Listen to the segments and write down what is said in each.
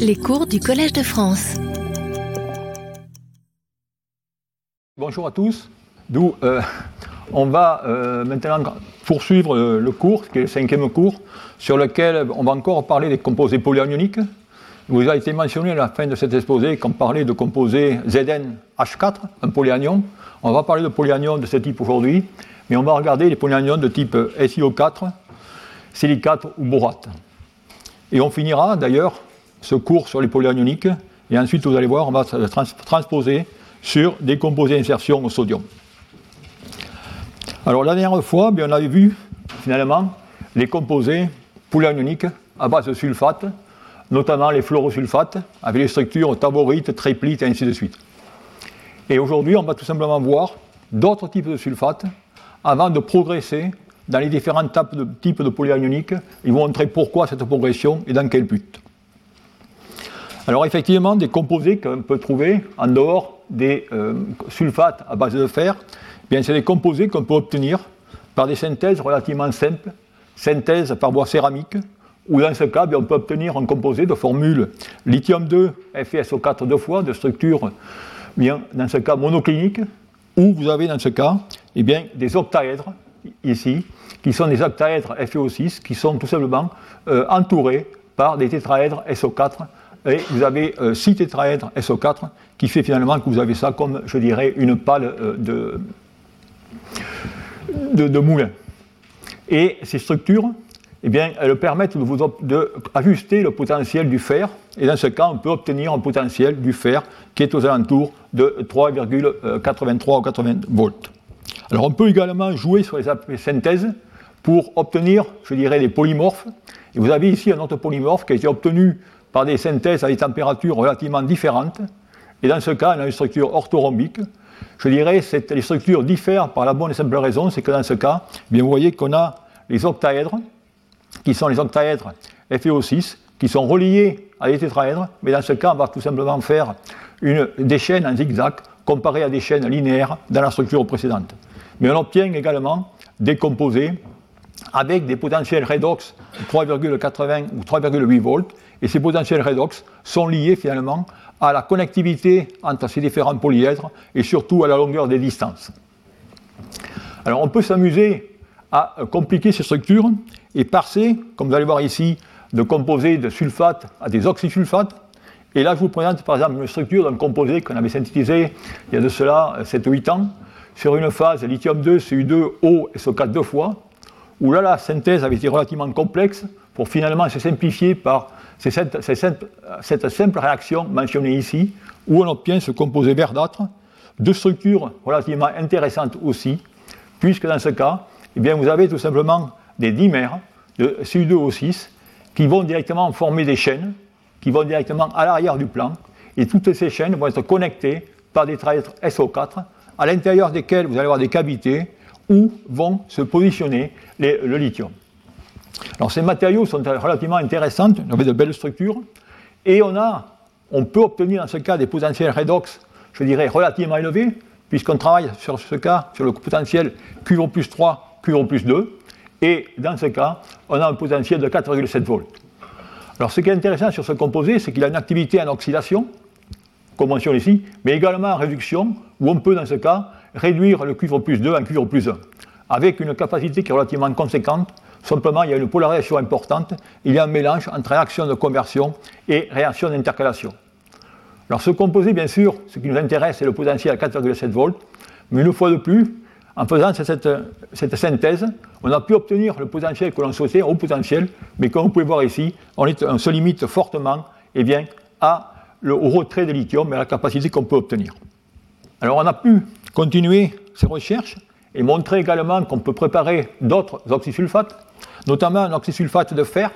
Les cours du Collège de France. Bonjour à tous. D'où euh, on va euh, maintenant poursuivre le, le cours, qui est le cinquième cours, sur lequel on va encore parler des composés polyanioniques. Il vous a été mentionné à la fin de cet exposé qu'on parlait de composés ZnH4, un polyanion. On va parler de polyanions de ce type aujourd'hui, mais on va regarder les polyanions de type SiO4, silicate ou borate. Et on finira d'ailleurs ce cours sur les polyanioniques, et ensuite vous allez voir, on va trans transposer sur des composés d'insertion au sodium. Alors la dernière fois, bien, on avait vu finalement les composés polyanioniques à base de sulfate, notamment les fluorosulfates, avec les structures taborite, triplite, et ainsi de suite. Et aujourd'hui, on va tout simplement voir d'autres types de sulfates avant de progresser dans les différents types de, polyanioniques et vous montrer pourquoi cette progression et dans quel but. Alors effectivement, des composés qu'on peut trouver en dehors des euh, sulfates à base de fer, eh bien c'est des composés qu'on peut obtenir par des synthèses relativement simples, synthèse par voie céramique, ou dans ce cas, bien, on peut obtenir un composé de formule lithium-2 FeSO4 deux fois, de structure, bien, dans ce cas monoclinique, ou vous avez dans ce cas eh bien, des octaèdres, ici, qui sont des octaèdres FeO6, qui sont tout simplement euh, entourés par des tétraèdres SO4 et vous avez 6 euh, tétraèdres SO4 qui fait finalement que vous avez ça comme, je dirais, une pale euh, de, de, de, moulin. Et ces structures, eh bien, elles permettent d'ajuster le potentiel du fer, et dans ce cas, on peut obtenir un potentiel du fer qui est aux alentours de 3,83 ou 80 volts. Alors, on peut également jouer sur les synthèses pour obtenir, je dirais, des polymorphes. Et vous avez ici un autre polymorphe qui a été obtenu par des synthèses à des températures relativement différentes. Et dans ce cas, on a une structure orthorhombique. Je dirais que les structures diffèrent par la bonne et simple raison, c'est que dans ce cas, eh bien, vous voyez qu'on a les octaèdres, qui sont les octaèdres FeO6, qui sont reliés à des tétraèdres, mais dans ce cas, on va tout simplement faire une, des chaînes en zigzag comparées à des chaînes linéaires dans la structure précédente. Mais on obtient également des composés avec des potentiels redox 3,80 ou 3,8 volts et ces potentiels redox sont liés finalement à la connectivité entre ces différents polyèdres et surtout à la longueur des distances. Alors on peut s'amuser à compliquer ces structures et passer, comme vous allez voir ici, de composés de sulfate à des oxysulfates. Et là, je vous présente par exemple une structure d'un composé qu'on avait synthétisé il y a de cela 7 ou 8 ans, sur une phase lithium-2, Cu2O et SO4 deux fois, où là, la synthèse avait été relativement complexe pour finalement se simplifier par cette, simple réaction mentionnée ici, où on obtient ce composé verdâtre de structure relativement intéressante aussi, puisque dans ce cas, eh vous avez tout simplement des dimères de Cu2O6 qui vont directement former des chaînes, qui vont directement à l'arrière du plan, et toutes ces chaînes vont être connectées par des traîtres SO4, à l'intérieur desquelles vous allez avoir des cavités où vont se positionner le lithium. Alors ces matériaux sont relativement intéressants, on a de belles structures, et on, a, on peut obtenir dans ce cas des potentiels redox, je dirais, relativement élevés, puisqu'on travaille sur ce cas sur le potentiel Q plus 3, Q plus 2, et dans ce cas, on a un potentiel de 4,7 volts. Alors ce qui est intéressant sur ce composé, c'est qu'il a une activité en oxydation, comme ici, mais également en réduction, où on peut dans ce cas réduire le cuivre plus 2 en cuivre plus 1, avec une capacité qui est relativement conséquente, Simplement, il y a une polarisation importante, il y a un mélange entre réaction de conversion et réaction d'intercalation. Alors ce composé, bien sûr, ce qui nous intéresse, c'est le potentiel à 4,7 volts, mais une fois de plus, en faisant cette, synthèse, on a pu obtenir le potentiel que l'on souhaitait, au potentiel, mais comme vous pouvez voir ici, on se limite fortement eh bien, à le, au retrait de lithium et à la capacité qu'on peut obtenir. Alors on a pu continuer ces recherches et montrer également qu'on peut préparer d'autres oxysulfates notamment un oxysulfate de fer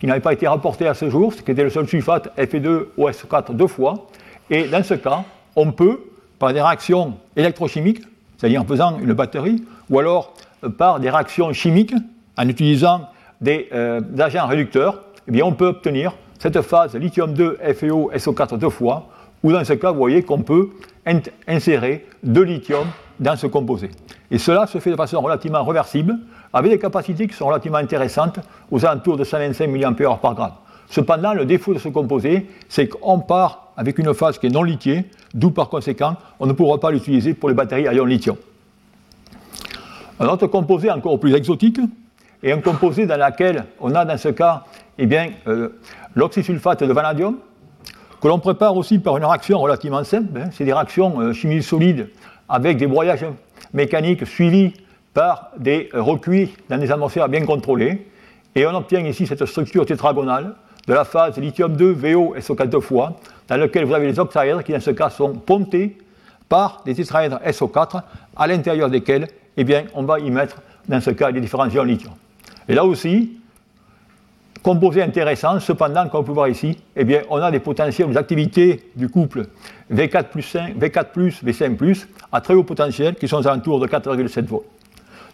qui n'avait pas été rapporté à ce jour, ce qui était le seul sulfate Fe2OS4 deux fois. Et dans ce cas, on peut, par des réactions électrochimiques, c'est-à-dire en faisant une batterie, ou alors euh, par des réactions chimiques, en utilisant des, euh, agents réducteurs, eh bien, on peut obtenir cette phase lithium-2 FeO-SO4 deux fois, ou dans ce cas, vous voyez qu'on peut insérer de lithium dans ce composé. Et cela se fait de façon relativement réversible, avec des capacités qui sont relativement intéressantes, aux alentours de 125 mAh par gramme. Cependant, le défaut de ce composé, c'est qu'on part avec une phase qui est non lithiée, d'où par conséquent, on ne pourra pas l'utiliser pour les batteries à ion lithium. Un autre composé encore plus exotique est un composé dans lequel on a dans ce cas eh euh, l'oxysulfate de vanadium, que l'on prépare aussi par une réaction relativement simple. Hein. c'est des réactions euh, chimiques solides avec des broyages mécaniques suivis par des recuits dans des atmosphères bien contrôlées. Et on obtient ici cette structure tétragonale de la phase lithium-2 VO SO4 fois, dans laquelle vous avez les octaèdres qui, dans ce cas, sont pontés par des tétraèdres SO4, à l'intérieur desquels eh bien, on va y mettre, dans ce cas, des différents ions lithium. Et là aussi, composé intéressant, cependant, comme on peut voir ici, eh bien, on a des potentiels, des activités du couple V4 plus 5, V4 plus, V5 plus, à très haut potentiel, qui sont aux alentours de 4,7 volts.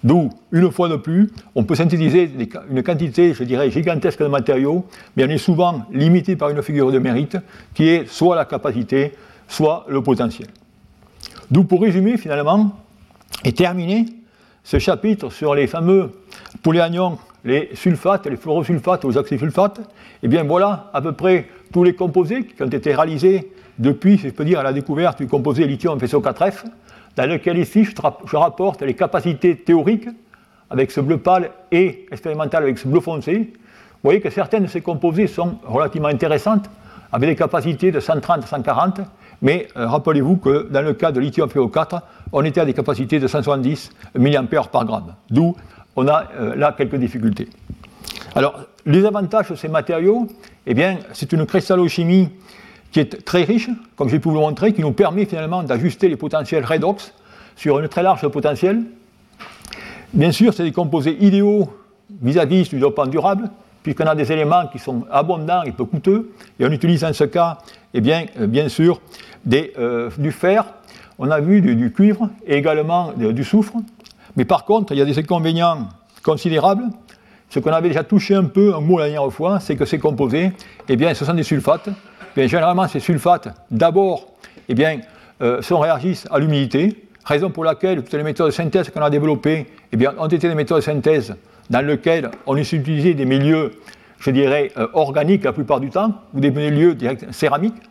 D'où, une fois de plus, on peut synthétiser une quantité, je dirais, gigantesque de matériaux, mais on est souvent limité par une figure de mérite, qui est soit la capacité, soit le potentiel. D'où, pour résumer, finalement, et terminer ce chapitre sur les fameux polyanions, les sulfates, les fluorosulfates aux oxysulfates, et eh bien voilà à peu près tous les composés qui ont été réalisés depuis, je peux dire, la découverte du composé lithium FSO4F, dans lequel ici je, rapporte les capacités théoriques avec ce bleu pâle et expérimental avec ce bleu foncé. Vous voyez que certaines de ces composés sont relativement intéressantes, avec des capacités de 130 à 140, mais euh, rappelez-vous que dans le cas de lithium FeO4, on était à des capacités de 170 mA par gramme, d'où on a euh, là quelques difficultés. Alors, les avantages de ces matériaux, eh bien, c'est une cristallochimie qui est très riche, comme j'ai pu vous le montrer, qui nous permet finalement d'ajuster les potentiels redox sur une très large potentiel. Bien sûr, c'est des composés idéaux vis-à-vis du dopant durable, puisqu'on a des éléments qui sont abondants et peu coûteux, et on utilise en ce cas, eh bien, euh, bien sûr, euh, du fer, on a vu du, cuivre et également du soufre. Mais par contre, il y a des inconvénients considérables. Ce qu'on avait déjà touché un peu un mot la dernière fois, c'est que ces composés, eh bien, ce sont des sulfates, généralement, ces sulfates, d'abord, eh bien, euh, réagissent à l'humidité, raison pour laquelle toutes les méthodes de synthèse qu'on a développées eh bien, ont été des méthodes de synthèse dans lesquelles on a utilisé des milieux, je dirais, euh, organiques la plupart du temps, ou des milieux céramiques.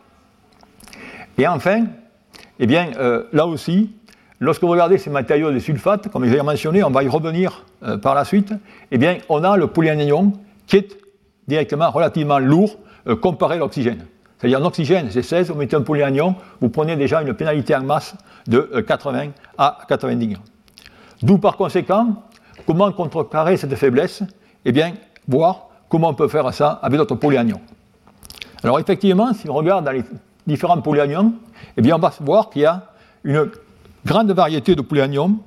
Et enfin, eh bien, euh, là aussi, lorsque vous regardez ces matériaux de sulfates, comme je l'ai mentionné, on va y revenir par la suite, eh bien, on a le polyanion qui est directement relativement lourd comparé à l'oxygène. C'est-à-dire en oxygène, c'est 16, vous mettez un polyanion, vous prenez déjà une pénalité en masse de 80 euh, à 90 grammes. D'où par conséquent, comment contrecarrer cette faiblesse? Eh bien, voir comment on peut faire ça avec notre polyanion. Alors effectivement, si on regarde dans les différents polyanions, eh bien on va voir qu'il y a une grande variété de polyanions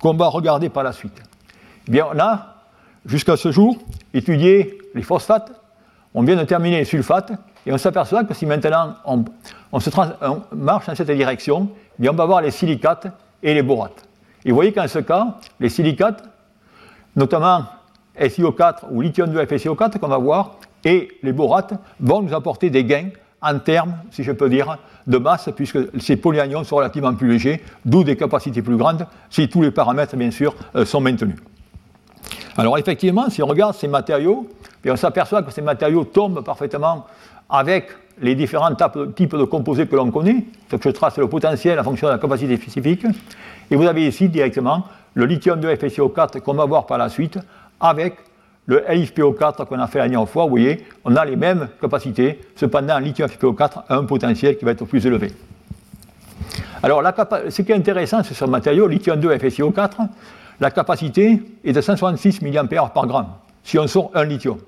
qu'on va regarder par la suite. Eh bien, on a, jusqu'à ce jour, étudié les phosphates, on vient de terminer les sulfates, et on s'aperçoit que si maintenant on, se marche dans cette direction, eh on va voir les silicates et les borates. Et vous voyez qu'en ce cas, les silicates, notamment SiO4 ou lithium-2 FeSiO4 qu'on va voir, et les borates vont nous apporter des gains en termes, si je peux dire, de masse, puisque ces polyanions sont relativement plus légers, d'où des capacités plus grandes, si tous les paramètres, bien sûr, euh, sont maintenus. Alors effectivement, si on regarde ces matériaux, on s'aperçoit que ces matériaux tombent parfaitement avec les différents types de composés que l'on connaît. Donc je trace le potentiel en fonction de la capacité spécifique. Et vous avez ici directement le lithium-2 FeCO4 qu'on va voir par la suite avec le LiFePO4 qu'on a fait la dernière fois. Vous voyez, on a les mêmes capacités. Cependant, le lithium FePO4 a un potentiel qui va être plus élevé. Alors, ce qui est intéressant, c'est ce matériau, lithium-2 FeCO4, la capacité est de 166 mA par gramme si on sort un lithium.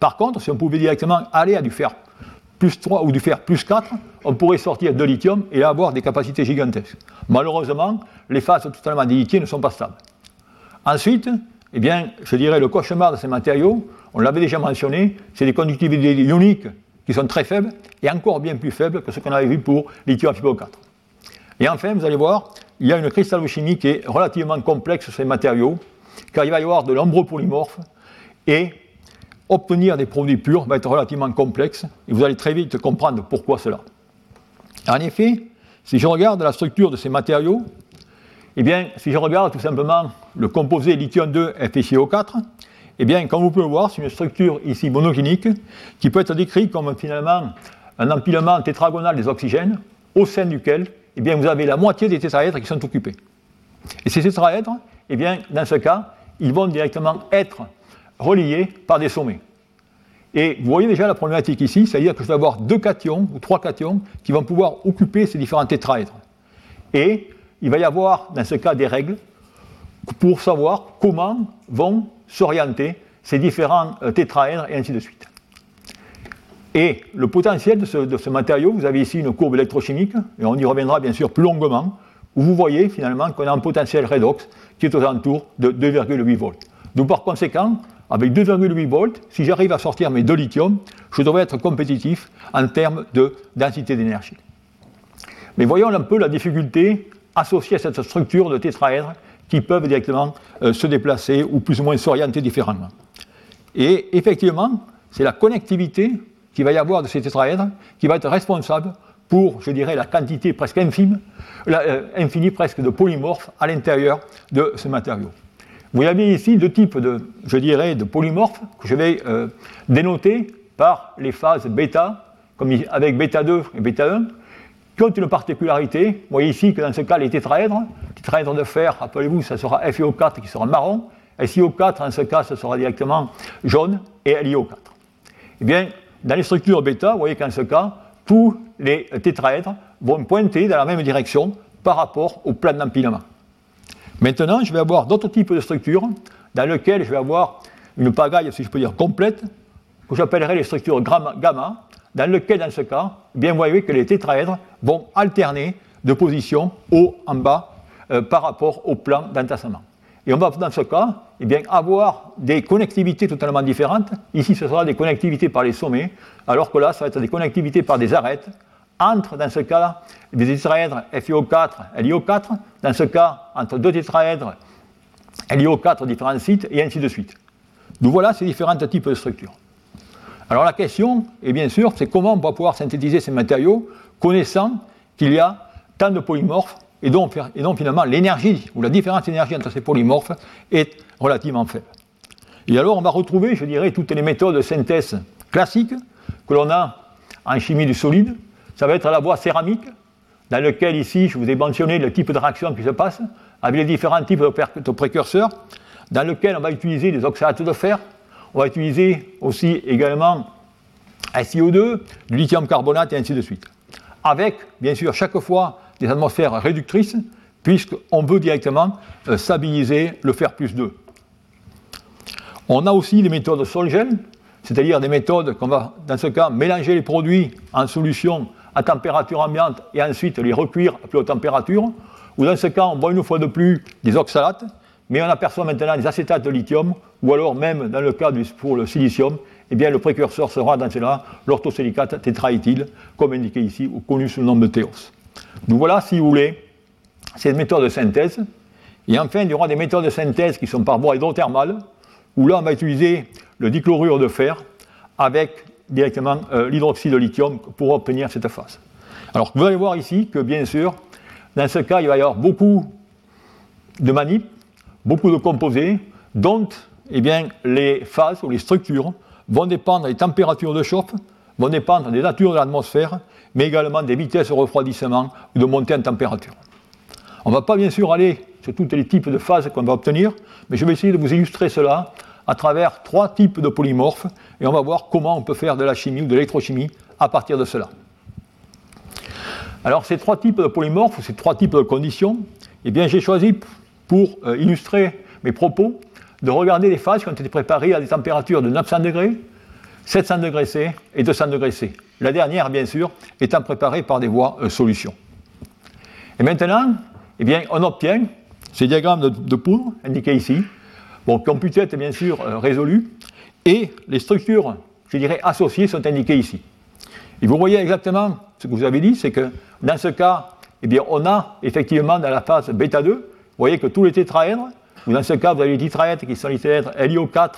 Par contre, si on pouvait directement aller à du fer plus 3 ou du fer plus 4, on pourrait sortir de lithium et avoir des capacités gigantesques. Malheureusement, les phases totalement dilithiées ne sont pas stables. Ensuite, eh bien, je dirais le cauchemar de ces matériaux, on l'avait déjà mentionné, c'est des conductivités ioniques qui sont très faibles et encore bien plus faibles que ce qu'on avait vu pour lithium fibre 4. Et enfin, vous allez voir, il y a une cristallochimie qui est relativement complexe sur ces matériaux, car il va y avoir de nombreux polymorphes et obtenir des produits purs va être relativement complexe et vous allez très vite comprendre pourquoi cela. En effet, si je regarde la structure de ces matériaux, eh bien, si je regarde tout simplement le composé lithium-2 FeCO4, eh bien, comme vous pouvez le voir, c'est une structure ici monogénique qui peut être décrite comme finalement un empilement tétragonal des oxygènes au sein duquel eh bien, vous avez la moitié des tétraèdres qui sont occupés. Et ces tétraèdres, eh bien, dans ce cas, ils vont directement être reliés par des sommets. Et vous voyez déjà la problématique ici, c'est-à-dire que je vais avoir deux cations ou trois cations qui vont pouvoir occuper ces différents tétraèdres. Il va y avoir, dans ce cas, des règles pour savoir comment vont s'orienter ces différents euh, tétraèdres et ainsi de suite. Et le potentiel de ce, matériau, vous avez ici une courbe électrochimique, et on y reviendra bien sûr plus longuement, où vous voyez finalement qu'on a un potentiel redox qui est aux alentours de 2,8 volts. Donc par conséquent, avec 2,8 volts, si j'arrive à sortir mes deux lithium, je devrais être compétitif en termes de densité d'énergie. Mais voyons un peu la difficulté associée à cette structure de tétraèdre qui peuvent directement euh, se déplacer ou plus ou moins s'orienter différemment. Et effectivement, c'est la connectivité qu'il va y avoir de ces tétraèdres qui va être responsable pour, je dirais, la quantité presque infime, euh, infinie presque de polymorphes à l'intérieur de ce matériau. Vous avez ici deux types de polymorphes que je vais euh, dénoter par les phases bêta, comme avec bêta 2 et bêta 1, qui une particularité. Vous voyez ici que dans ce cas, les tétraèdres, tétraèdres de fer, rappelez-vous, ça sera FiO4 qui sera marron, SiO4, en ce cas, ce sera directement jaune, et LiO4. Eh bien, dans les structures bêta, vous voyez qu'en ce cas, tous les tétraèdres vont pointer dans la même direction par rapport au plan d'empilement. Maintenant, je vais avoir d'autres types de structures dans lesquelles je vais avoir une pagaille, si je peux dire, complète, que j'appellerai les structures gamma, dans lequel, dans ce cas, eh bien, vous voyez que les tétraèdres vont alterner de position haut en bas euh, par rapport au plan d'entassement. Et on va, dans ce cas, eh bien, avoir des connectivités totalement différentes. Ici, ce sera des connectivités par les sommets, alors que là, ça va être des connectivités par des arêtes, entre, dans ce cas, des tétraèdres FiO4 et LiO4, dans ce cas, entre deux tétraèdres LiO4 différents sites, et ainsi de suite. Donc voilà ces différents types de structures. Alors la question, est bien sûr, c'est comment on va pouvoir synthétiser ces matériaux, connaissant qu'il y a tant de polymorphes, et donc, et donc finalement l'énergie, ou la différence d'énergie entre ces polymorphes est relativement faible. Et alors on va retrouver, je dirais, toutes les méthodes de synthèse classiques que l'on a en chimie du solide. Ça va être la voie céramique, dans lequel ici je vous ai mentionné le type de réaction qui se passe, avec les différents types de précurseurs, dans lequel on va utiliser des oxalates de fer, on va utiliser aussi également SiO2, du lithium carbonate et ainsi de suite. Avec, bien sûr, chaque fois des atmosphères réductrices, puisqu'on veut directement euh, stabiliser le fer plus 2. On a aussi des méthodes Solgel, c'est-à-dire des méthodes qu'on va, dans ce cas, mélanger les produits en solution à température ambiante et ensuite les recuire à plus haute température, ou dans ce cas, on voit une fois de plus des oxalates, mais on aperçoit maintenant des acétates de lithium, ou alors même dans le cas pour le silicium, eh bien, le précurseur sera dans cela l'orthosilicate tétraéthyle, comme indiqué ici, ou connu sous le nom de théos. Donc voilà, si vous voulez, cette méthode de synthèse. Et enfin, il y aura des méthodes de synthèse qui sont par voie hydrothermale, où là, on va utiliser le dichlorure de fer avec directement euh, l'hydroxyde de lithium pour obtenir cette phase. Alors, vous allez voir ici que, bien sûr, dans ce cas, il va y avoir beaucoup de manip, beaucoup de composés, dont eh bien, les phases ou les structures vont dépendre des températures de chauffe, vont dépendre des natures de l'atmosphère, mais également des vitesses de refroidissement ou de montée en température. On ne va pas bien sûr aller sur tous les types de phases qu'on va obtenir, mais je vais essayer de vous illustrer cela à travers trois types de polymorphes, et on va voir comment on peut faire de la chimie ou de l'électrochimie à partir de cela. Alors ces trois types de polymorphes, ces trois types de conditions, eh j'ai choisi pour euh, illustrer mes propos de regarder les phases qui ont été préparées à des températures de 900 degrés, 700 degrés C et 200 degrés C. La dernière, bien sûr, étant préparée par des voies euh, solutions. Et maintenant, eh bien, on obtient ces diagrammes de, poudre indiqués ici, bon, qui ont pu être bien sûr euh, résolus, et les structures, je dirais, associées sont indiquées ici. Et vous voyez exactement ce que vous avez dit, c'est que dans ce cas, eh bien, on a effectivement dans la phase bêta 2, vous voyez que tous les tétraèdres, dans ce cas, vous avez les tétraèdres qui sont les tétraèdres LiO4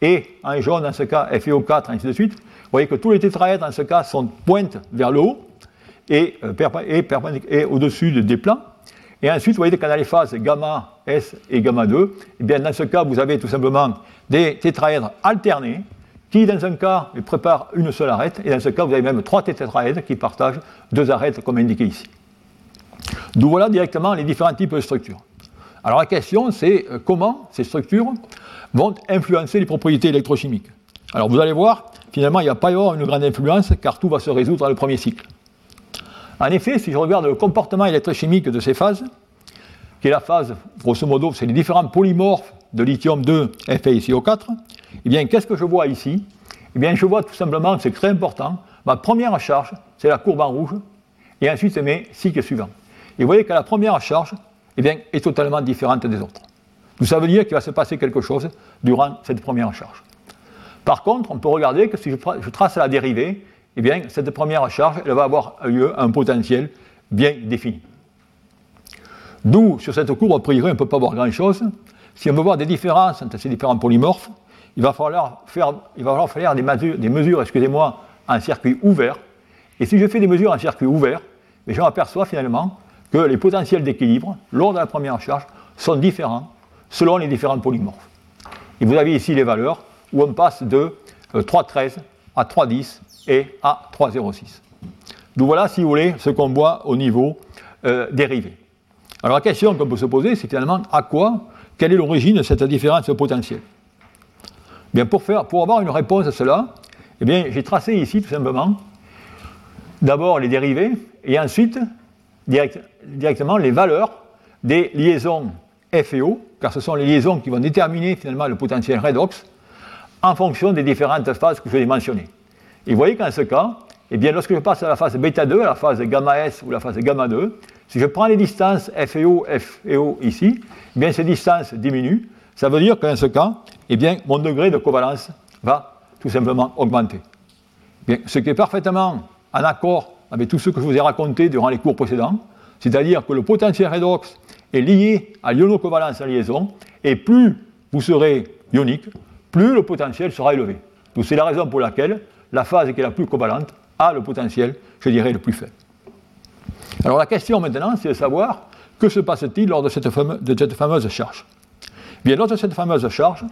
et en jaune, dans ce cas, FeO4, ainsi de suite. Vous voyez que tous les tétraèdres, dans ce cas, sont pointent vers le haut et, euh, au-dessus des plans. Et ensuite, vous voyez qu'on a les phases gamma S et gamma 2. Et eh bien, dans ce cas, vous avez tout simplement des tétraèdres alternés qui, dans un cas, préparent une seule arête, et dans ce cas, vous avez même trois tétraèdres qui partagent deux arêtes, comme indiqué ici. D'où voilà directement les différents types de structures. Alors la question, c'est euh, comment ces structures vont influencer les propriétés électrochimiques? Alors vous allez voir, finalement, il n'y a pas y avoir une grande influence, car tout va se résoudre dans le premier cycle. En effet, si je regarde le comportement électrochimique de ces phases, qui est la phase, grosso modo, c'est les différents polymorphes de lithium 2, Fe et CO4, eh bien, qu'est-ce que je vois ici? Eh bien, je vois tout simplement, c'est très important, ma première charge, c'est la courbe en rouge, et ensuite c'est mes cycles suivants. Et vous voyez que la première charge eh bien, est totalement différente des autres. Donc ça veut dire qu'il va se passer quelque chose durant cette première charge. Par contre, on peut regarder que si je trace la dérivée, eh bien, cette première charge elle va avoir lieu à un potentiel bien défini. D'où, sur cette courbe, a priori, on ne peut pas voir grand-chose. Si on veut voir des différences entre ces différents polymorphes, il va falloir faire, il va falloir faire des mesures, excusez-moi, en circuit ouvert. Et si je fais des mesures en circuit ouvert, mais je m'aperçois finalement que les potentiels d'équilibre, lors de la première charge, sont différents selon les différents polymorphes. Et vous avez ici les valeurs où on passe de 3,13 euh, à 3,10 et à 3,06. Donc voilà, si vous voulez, ce qu'on voit au niveau euh, dérivé. Alors la question qu'on peut se poser, c'est finalement à quoi, quelle est l'origine de cette différence potentielle? Bien, pour, faire, pour avoir une réponse à cela, eh j'ai tracé ici tout simplement d'abord les dérivés et ensuite directement les valeurs des liaisons F et O, car ce sont les liaisons qui vont déterminer finalement le potentiel redox en fonction des différentes phases que je vais mentionner. Et vous voyez qu'en ce cas, eh bien, lorsque je passe à la phase bêta 2, à la phase gamma S ou la phase gamma 2, si je prends les distances F et O, F et O ici, eh bien, ces distances diminuent. Ça veut dire qu'en ce cas, eh bien, mon degré de covalence va tout simplement augmenter. Bien, ce qui est parfaitement en accord avec tout ce que je vous ai raconté durant les cours précédents, c'est-à-dire que le potentiel redox est lié à l'ionocovalence en liaison, et plus vous serez ionique, plus le potentiel sera élevé. Donc c'est la raison pour laquelle la phase qui est la plus covalente a le potentiel, je dirais, le plus faible. Alors la question maintenant, c'est de savoir que se passe-t-il lors de cette, fameuse, charge? Bien, lors de cette fameuse charge,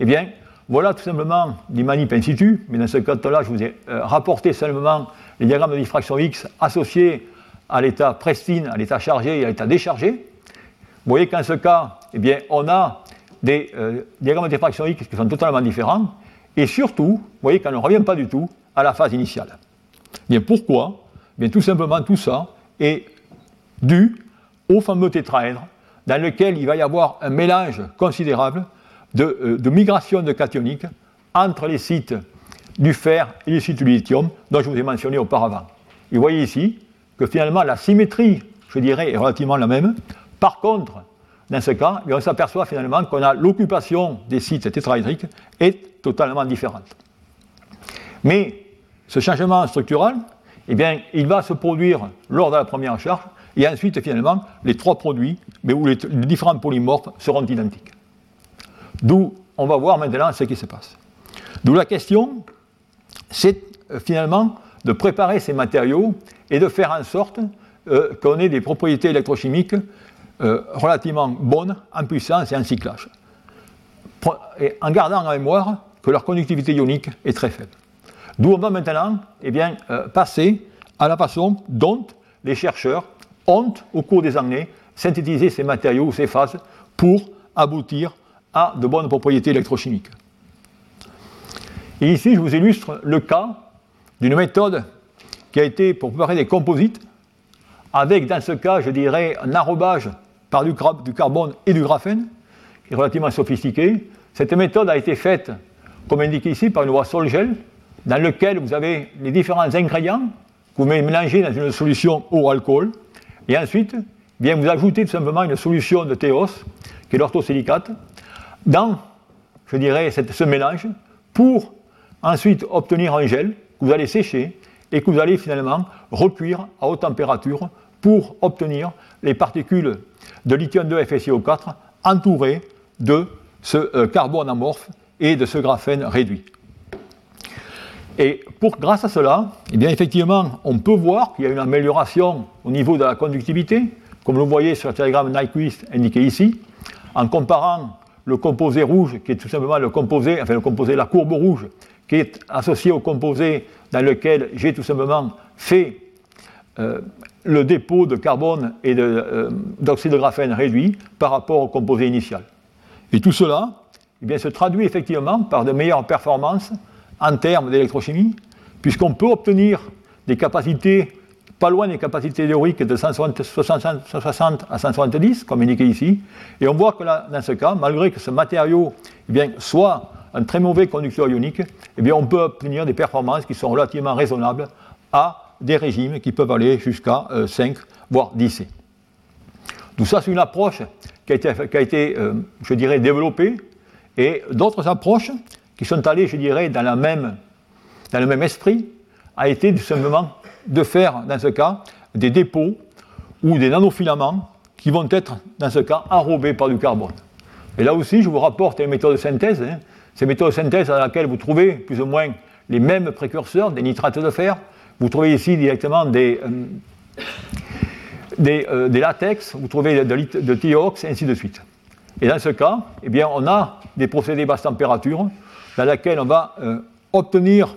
eh bien, voilà tout simplement des manip in situ, mais dans ce cas-là, je vous ai euh, rapporté seulement les diagrammes de diffraction X associés à l'état pristine, à l'état chargé et à l'état déchargé. Vous voyez qu'en ce cas, eh bien, on a des euh, diagrammes de diffraction X qui sont totalement différents, et surtout, vous voyez qu'on ne revient pas du tout à la phase initiale. Bien, pourquoi? Bien, tout simplement, tout ça est dû au fameux tétraèdre dans lequel il va y avoir un mélange considérable de, euh, de migration de cationiques entre les sites du fer et les sites du lithium dont je vous ai mentionné auparavant. Vous voyez ici que finalement la symétrie, je dirais, est relativement la même. Par contre, dans ce cas, on s'aperçoit finalement qu'on a l'occupation des sites tétraédriques est totalement différente. Mais ce changement structural, eh bien, il va se produire lors de la première charge, et ensuite, finalement, les trois produits, mais où les différents polymorphes seront identiques. D'où on va voir maintenant ce qui se passe. D'où la question, c'est euh, finalement de préparer ces matériaux et de faire en sorte euh, qu'on ait des propriétés électrochimiques euh, relativement bonnes en puissance et en cyclage, en gardant en mémoire que leur conductivité ionique est très faible. D'où on va maintenant eh bien, passer à la façon dont les chercheurs ont, au cours des années, synthétisé ces matériaux, ces phases, pour aboutir à de bonnes propriétés électrochimiques. Et ici, je vous illustre le cas d'une méthode qui a été pour préparer des composites, avec dans ce cas, je dirais, un arrobage par du, carbone et du graphène, qui est relativement sophistiqué. Cette méthode a été faite, comme indiqué ici, par une voie sol-gel, dans lequel vous avez les différents ingrédients que vous mélangez dans une solution eau-alcool, et ensuite, bien, vous ajoutez tout simplement une solution de théos, qui est l'orthosilicate, dans, je dirais, ce mélange, pour ensuite obtenir un gel que vous allez sécher et que vous allez finalement recuire à haute température pour obtenir les particules de lithium 2 FeCO4 entourées de ce euh, carbone amorphe et de ce graphène réduit. Et pour, grâce à cela, eh bien effectivement, on peut voir qu'il y a une amélioration au niveau de la conductivité, comme vous voyez sur le diagramme Nyquist indiqué ici, en comparant le composé rouge, qui est tout simplement le composé, enfin le composé, la courbe rouge, qui est associée au composé dans lequel j'ai tout simplement fait euh, le dépôt de carbone et euh, d'oxyde de, graphène réduit par rapport au composé initial. Et tout cela eh se traduit effectivement par de meilleures performances en termes d'électrochimie, puisqu'on peut obtenir des capacités pas loin des capacités théoriques de 160, à 170, comme indiqué ici. Et on voit que là, dans ce cas, malgré que ce matériau eh bien, soit un très mauvais conducteur ionique, eh bien, on peut obtenir des performances qui sont relativement raisonnables à des régimes qui peuvent aller jusqu'à 5, euh, voire 10 C. Donc ça, c'est une approche qui a été, euh, je dirais, développée, et d'autres approches qui sont allées, je dirais, dans, dans le même esprit, a été tout simplement de faire, dans ce cas, des dépôts ou des nanofilaments qui vont être, dans ce cas, enrobés par du carbone. Et là aussi, je vous rapporte une méthode de synthèse. Hein. Ces méthodes de synthèse à laquelle vous trouvez plus ou moins les mêmes précurseurs, des nitrates de fer. Vous trouvez ici directement des, euh, euh, latex, vous trouvez de, de, thiox, et ainsi de suite. Et dans ce cas, eh bien, on a des procédés basse température dans lesquels on va euh, obtenir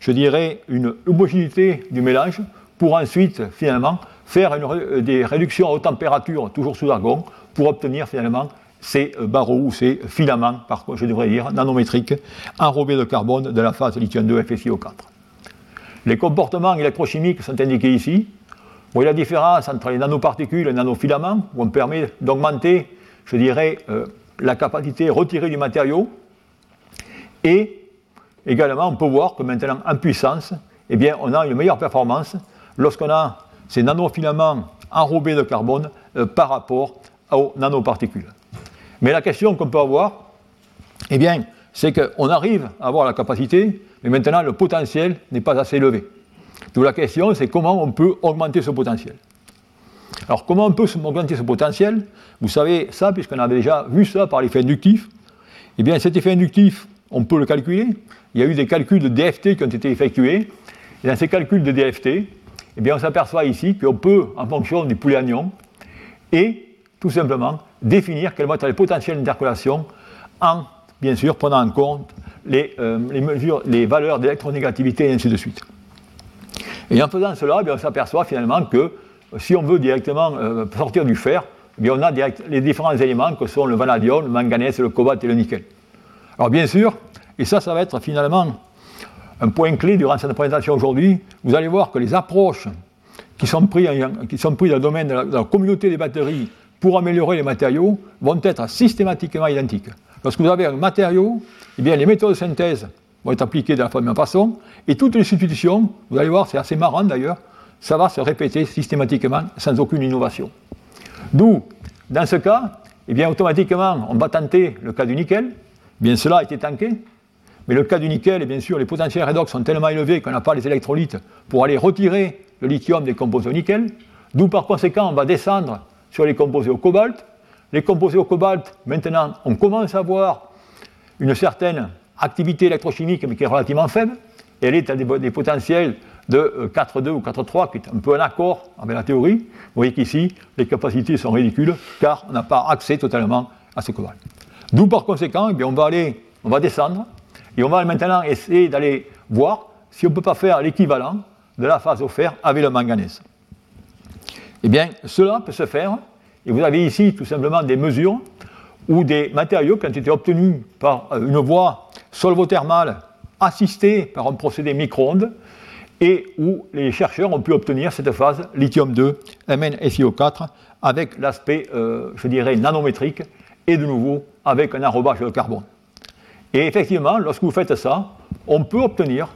je dirais, une homogénéité du mélange pour ensuite, finalement, faire euh, des réductions à haute température, toujours sous argon, pour obtenir finalement ces euh, barreaux ou ces filaments, par, je devrais dire, nanométriques, enrobés de carbone de la phase lithium-2 FSiO4. Les comportements électrochimiques sont indiqués ici. Vous voyez la différence entre les nanoparticules et les nanofilaments, où on permet d'augmenter, je dirais, euh, la capacité retirée du matériau et Également, on peut voir que maintenant, en puissance, eh on a une meilleure performance lorsqu'on a ces nanofilaments enrobés de carbone euh, par rapport aux nanoparticules. Mais la question qu'on peut avoir, eh c'est qu'on arrive à avoir la capacité, mais maintenant le potentiel n'est pas assez élevé. Donc la question, c'est comment on peut augmenter ce potentiel. Alors comment on peut augmenter ce potentiel? Vous savez ça, puisqu'on avait déjà vu ça par l'effet inductif. Eh bien, cet effet inductif, on peut le calculer. Il y a eu des calculs de DFT qui ont été effectués. Et dans ces calculs de DFT, eh bien, on s'aperçoit ici qu'on peut, en fonction du poulet anion, et tout simplement définir quel va être le potentiel d'intercolation en, bien sûr, prenant en compte les, euh, mesures, les valeurs d'électronégativité et ainsi de suite. Et en faisant cela, eh on s'aperçoit finalement que si on veut directement euh, sortir du fer, eh on a les différents éléments que sont le vanadium, le manganèse, le cobalt et le nickel. Alors bien sûr, et ça, ça va être finalement un point clé durant cette présentation aujourd'hui, vous allez voir que les approches qui sont prises, qui sont prises dans le domaine de la, communauté des batteries pour améliorer les matériaux vont être systématiquement identiques. Lorsque vous avez un matériau, eh bien, les méthodes de synthèse vont être appliquées de la même façon, et toutes les substitutions, vous allez voir, c'est assez marrant d'ailleurs, ça va se répéter systématiquement sans aucune innovation. D'où, dans ce cas, eh bien, automatiquement, on va tenter le cas du nickel, Bien, cela a été tanké, mais le cas du nickel, et bien sûr, les potentiels redox sont tellement élevés qu'on n'a pas les électrolytes pour aller retirer le lithium des composés au nickel, d'où par conséquent on va descendre sur les composés au cobalt. Les composés au cobalt, maintenant, on commence à avoir une certaine activité électrochimique, mais qui est relativement faible, elle est à des, potentiels de 4,2 euh, ou 4,3, qui est un peu un accord avec la théorie. Vous voyez qu'ici, les capacités sont ridicules, car on n'a pas accès totalement à ce cobalt. D'où par conséquent, eh on va descendre et on va maintenant essayer d'aller voir si on ne peut pas faire l'équivalent de la phase fer avec le manganèse. Eh bien, cela peut se faire, et vous avez ici tout simplement des mesures où des matériaux qui ont été obtenus par euh, une voie solvothermale assistée par un procédé micro-ondes, et où les chercheurs ont pu obtenir cette phase lithium-2, MnSiO4, avec l'aspect, euh, je dirais, nanométrique, et de nouveau avec un enrobage de carbone. Et effectivement, lorsque vous faites ça, on peut obtenir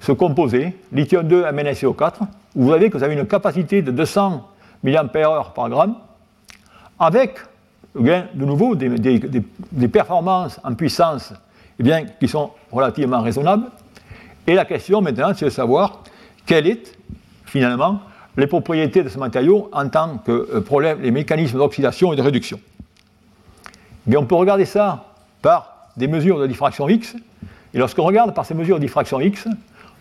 ce composé, lithium-2 MnSiO4, où vous avez que vous avez une capacité de 200 mAh par gramme, avec de nouveau des, performances en puissance eh bien, qui sont relativement raisonnables. Et la question maintenant, c'est de savoir quelles sont finalement les propriétés de ce matériau en tant que euh, problème, les mécanismes d'oxydation et de réduction. On peut regarder ça par des mesures de diffraction X. Et lorsqu'on regarde par ces mesures de diffraction X, vous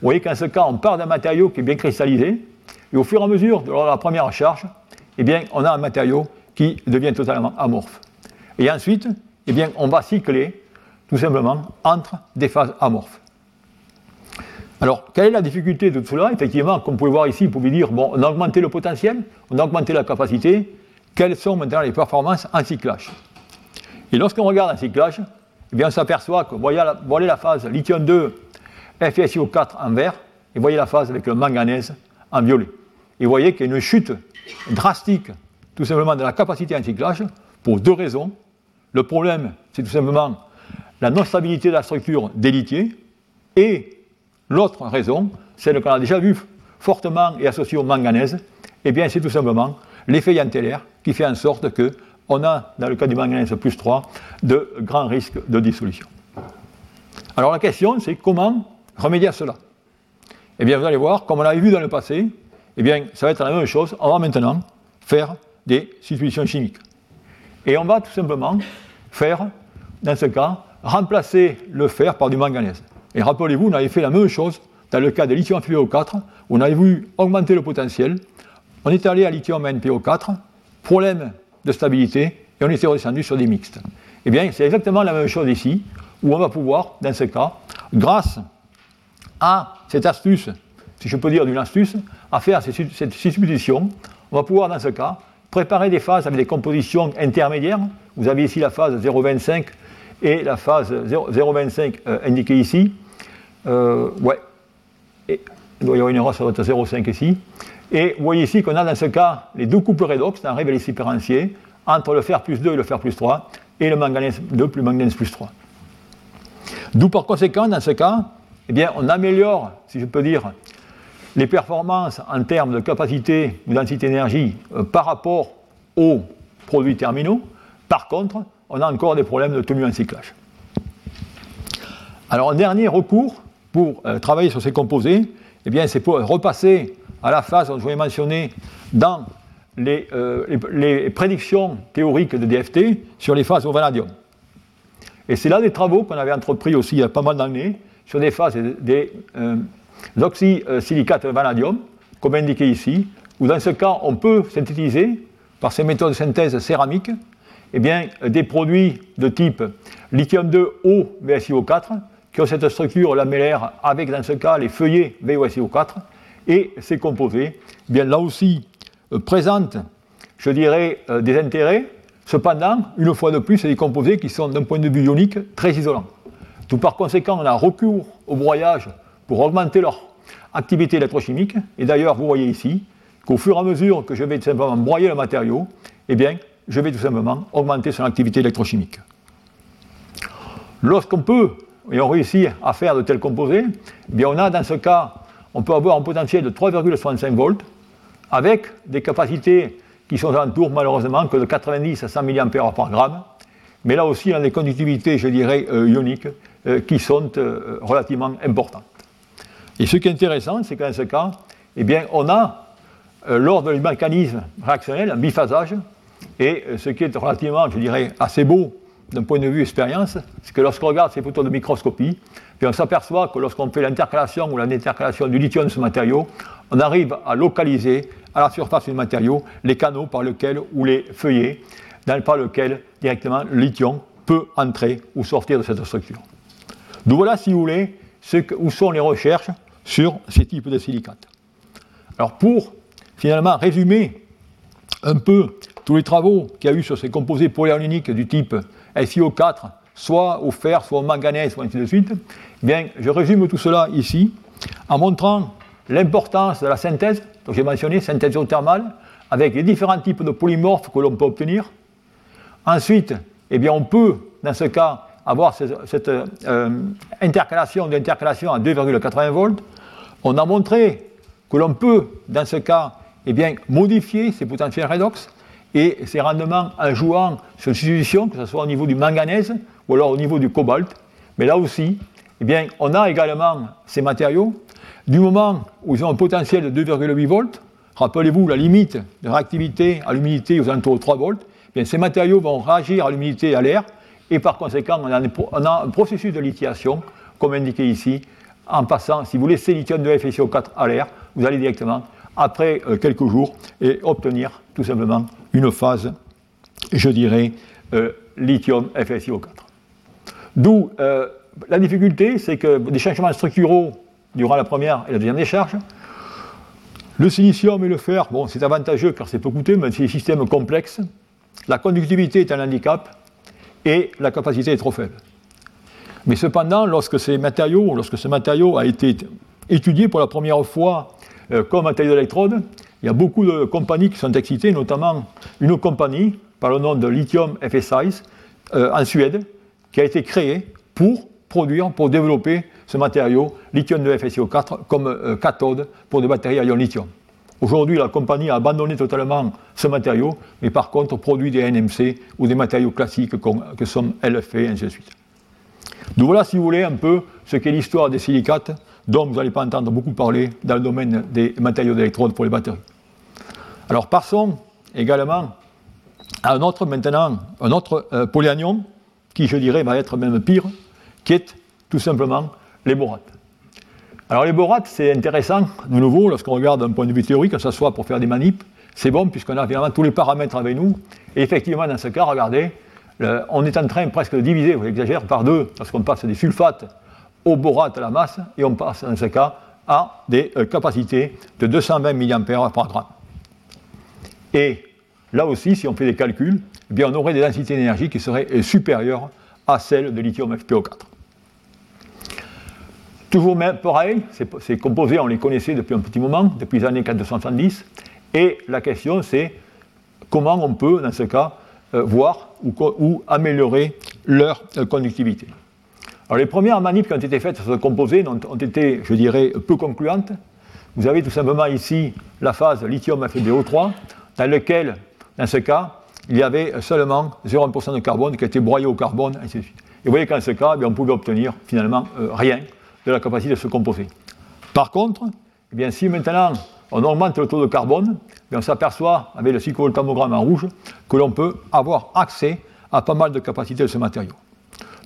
voyez qu'en ce cas, on part d'un matériau qui est bien cristallisé. Et au fur et à mesure de la première charge, eh bien, on a un matériau qui devient totalement amorphe. Et ensuite, eh bien, on va cycler tout simplement entre des phases amorphes. Alors, quelle est la difficulté de tout cela? Effectivement, comme vous pouvez voir ici, vous pouvez dire, bon, on a augmenté le potentiel, on a augmenté la capacité, quelles sont maintenant les performances en cyclage? Et lorsqu'on regarde un cyclage, eh bien, on s'aperçoit que, voyez la, voyez la phase lithium 2, FSIO4 en vert, et voyez la phase avec le manganèse en violet. Et vous voyez qu'il y a une chute drastique, tout simplement, de la capacité en cyclage, pour deux raisons. Le problème, c'est tout simplement la non-stabilité de la structure des lithiers, et l'autre raison, celle qu'on a déjà vue fortement et associée au manganèse, eh bien, c'est tout simplement l'effet yantellaire qui fait en sorte qu'on a, dans le cas du manganèse plus 3, de grands risques de dissolution. Alors la question, c'est comment remédier à cela? Eh bien, vous allez voir, comme on l'avait vu dans le passé, eh bien, ça va être la même chose. On va maintenant faire des substitutions chimiques. Et on va tout simplement faire, dans ce cas, remplacer le fer par du manganèse. Et rappelez-vous, on avait fait la même chose dans le cas de lithium NPO4, où on avait voulu augmenter le potentiel. On est allé à lithium NPO4, problème de stabilité, et on était redescendu sur des mixtes. Eh bien, c'est exactement la même chose ici, où on va pouvoir, dans ce cas, grâce à cette astuce, si je peux dire d'une astuce, à faire cette substitution, on va pouvoir, dans ce cas, préparer des phases avec des compositions intermédiaires. Vous avez ici la phase 0,25 et la phase 0,25 euh, indiquée ici. Euh, ouais. Et, il doit y avoir une erreur, ça doit être 0,5 ici. Et vous voyez ici qu'on a dans ce cas les deux couples redox dans un différencié entre le fer plus 2 et le fer plus 3 et le manganèse 2 plus manganèse plus 3. D'où par conséquent, dans ce cas, eh bien, on améliore, si je peux dire, les performances en termes de capacité ou densité d'énergie euh, par rapport aux produits terminaux. Par contre, on a encore des problèmes de tenue en cyclage. Alors, un dernier recours pour euh, travailler sur ces composés, eh c'est pour repasser à la phase dont je vous mentionné dans les, euh, les, prédictions théoriques de DFT sur les phases au vanadium. Et c'est là des travaux qu'on avait entrepris aussi il y a pas mal d'années sur des phases des, l'oxysilicates de vanadium, comme indiqué ici, où dans ce cas, on peut synthétiser, par ces méthodes de synthèse céramique, eh bien, des produits de type lithium-2O VSiO4, qui ont cette structure lamellaire avec, dans ce cas, les feuillets VOSiO4, et ces composés, bien, là aussi, euh, présentent, je dirais, euh, des intérêts. Cependant, une fois de plus, c'est des composés qui sont, d'un point de vue ionique, très isolants. Tout par conséquent, on a recours au broyage pour augmenter leur activité électrochimique. Et d'ailleurs, vous voyez ici qu'au fur et à mesure que je vais tout simplement broyer le matériau, eh bien, je vais tout simplement augmenter son activité électrochimique. Lorsqu'on peut, et on réussit à faire de tels composés, eh bien on a dans ce cas, on peut avoir un potentiel de 3,65 volts avec des capacités qui sont alentour malheureusement que de 90 à 100 mA par gramme, mais là aussi on a des conductivités, je dirais, euh, ioniques euh, qui sont euh, relativement importantes. Et ce qui est intéressant, c'est qu'en ce cas, eh bien, on a, lors du mécanisme réactionnel, un biphasage, et ce qui est relativement, je dirais, assez beau d'un point de vue expérience, c'est que lorsqu'on regarde ces photos de microscopie, on s'aperçoit que lorsqu'on fait l'intercalation ou la détercalation du lithium de ce matériau, on arrive à localiser à la surface du matériau les canaux par lesquels, ou les feuillets, par lesquels directement le lithium peut entrer ou sortir de cette structure. Donc voilà, si vous voulez, où sont les recherches sur ces types de silicates. Alors pour finalement résumer un peu tous les travaux qu'il y a eu sur ces composés polyanioniques du type SiO4, soit au fer, soit au manganèse, ou ainsi de suite, bien, je résume tout cela ici en montrant l'importance de la synthèse, donc j'ai mentionné synthèse géothermale, avec les différents types de polymorphes que l'on peut obtenir. Ensuite, eh bien, on peut, dans ce cas, avoir cette, euh, intercalation d'intercalation à 2,80 volts. On a montré que l'on peut, dans ce cas, eh bien, modifier ces potentiels redox et ces rendements en jouant sur substitution, que ce soit au niveau du manganèse ou alors au niveau du cobalt. Mais là aussi, eh bien, on a également ces matériaux. Du moment où ils ont un potentiel de 2,8 volts, rappelez-vous la limite de réactivité à l'humidité aux alentours de 3 volts, eh bien, ces matériaux vont réagir à l'humidité et à l'air et par conséquent, on a, un processus de lithiation, comme indiqué ici, en passant, si vous laissez lithium de FSO4 à l'air, vous allez directement après euh, quelques jours et obtenir tout simplement une phase, je dirais, euh, lithium FSiO4. D'où euh, la difficulté, c'est que des changements structuraux durant la première et la deuxième décharge, le silicium et le fer, bon, c'est avantageux car c'est peu coûteux, mais c'est des systèmes complexes. La conductivité est un handicap et la capacité est trop faible. Mais cependant, lorsque ces matériaux, lorsque ce matériau a été étudié pour la première fois euh, comme matériau d'électrode, il y a beaucoup de compagnies qui sont excitées, notamment une compagnie par le nom de Lithium FSIs euh, en Suède, qui a été créée pour produire, pour développer ce matériau, lithium de FSiO4, comme euh, cathode pour des batteries à ion lithium. Aujourd'hui, la compagnie a abandonné totalement ce matériau, mais par contre produit des NMC ou des matériaux classiques que sont LFP et ainsi de suite. Donc voilà, si vous voulez, un peu ce qu'est l'histoire des silicates, dont vous n'allez pas entendre beaucoup parler dans le domaine des matériaux d'électrode pour les batteries. Alors passons également à un autre maintenant, un autre euh, polyanion, qui je dirais va être même pire, qui est tout simplement les borates. Alors les borates, c'est intéressant, de nouveau, lorsqu'on regarde d'un point de vue théorique, que ce soit pour faire des manips, c'est bon puisqu'on a finalement tous les paramètres avec nous. Et effectivement, dans ce cas, regardez, on est en train presque de diviser, vous exagère, par deux, parce qu'on passe des sulfates au borate à la masse, et on passe dans ce cas à des euh, capacités de 220 mAh par gramme. Et là aussi, si on fait des calculs, eh bien, on aurait des densités d'énergie qui seraient euh, supérieures à celles de lithium FPO4. Toujours même pareil, ces composés, on les connaissait depuis un petit moment, depuis les années 470, et la question c'est comment on peut, dans ce cas, euh, voir ou, améliorer leur conductivité. Alors les premières manips qui ont été faites sur ce composé ont, été, je dirais, peu concluantes. Vous avez tout simplement ici la phase lithium FeBO3, dans laquelle, dans ce cas, il y avait seulement 0,1% de carbone qui a été broyé au carbone, ainsi de suite. Et vous voyez qu'en ce cas, eh on pouvait obtenir finalement euh, rien de la capacité de ce composé. Par contre, eh si maintenant on augmente le taux de carbone, on s'aperçoit, avec le cyclovoltamogramme en rouge, que l'on peut avoir accès à pas mal de capacités de ce matériau.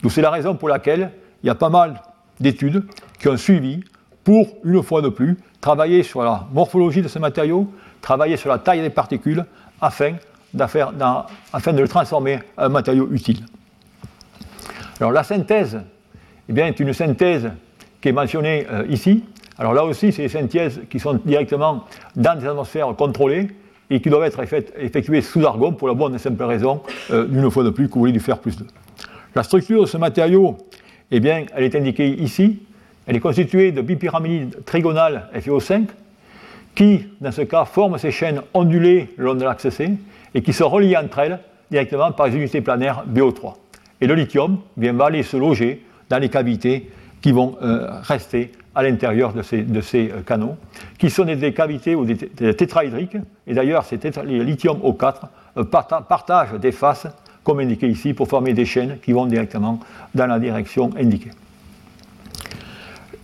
C'est la raison pour laquelle il y a pas mal d'études qui ont suivi pour, une fois de plus, travailler sur la morphologie de ce matériau, travailler sur la taille des particules, afin, de le transformer en matériau utile. Alors la synthèse eh est une synthèse qui est mentionnée euh, ici, alors là aussi, c'est des synthèses qui sont directement dans des atmosphères contrôlées et qui doivent être effectuées sous argon pour la bonne et simple raison, euh, d'une fois de plus, que vous voulez du fer plus 2. La structure de ce matériau, eh bien, elle est indiquée ici. Elle est constituée de bipyramides trigonales FeO5 qui, dans ce cas, forment ces chaînes ondulées le long de l'axe C et qui sont reliées entre elles directement par des unités planaires BO3. Et le lithium bien, va aller se loger dans les cavités qui vont euh, rester à l'intérieur de ces, euh, canaux, qui sont des, cavités ou des, tétraédriques. Et d'ailleurs, ces les lithium O4 euh, partagent des faces, comme indiqué ici, pour former des chaînes qui vont directement dans la direction indiquée.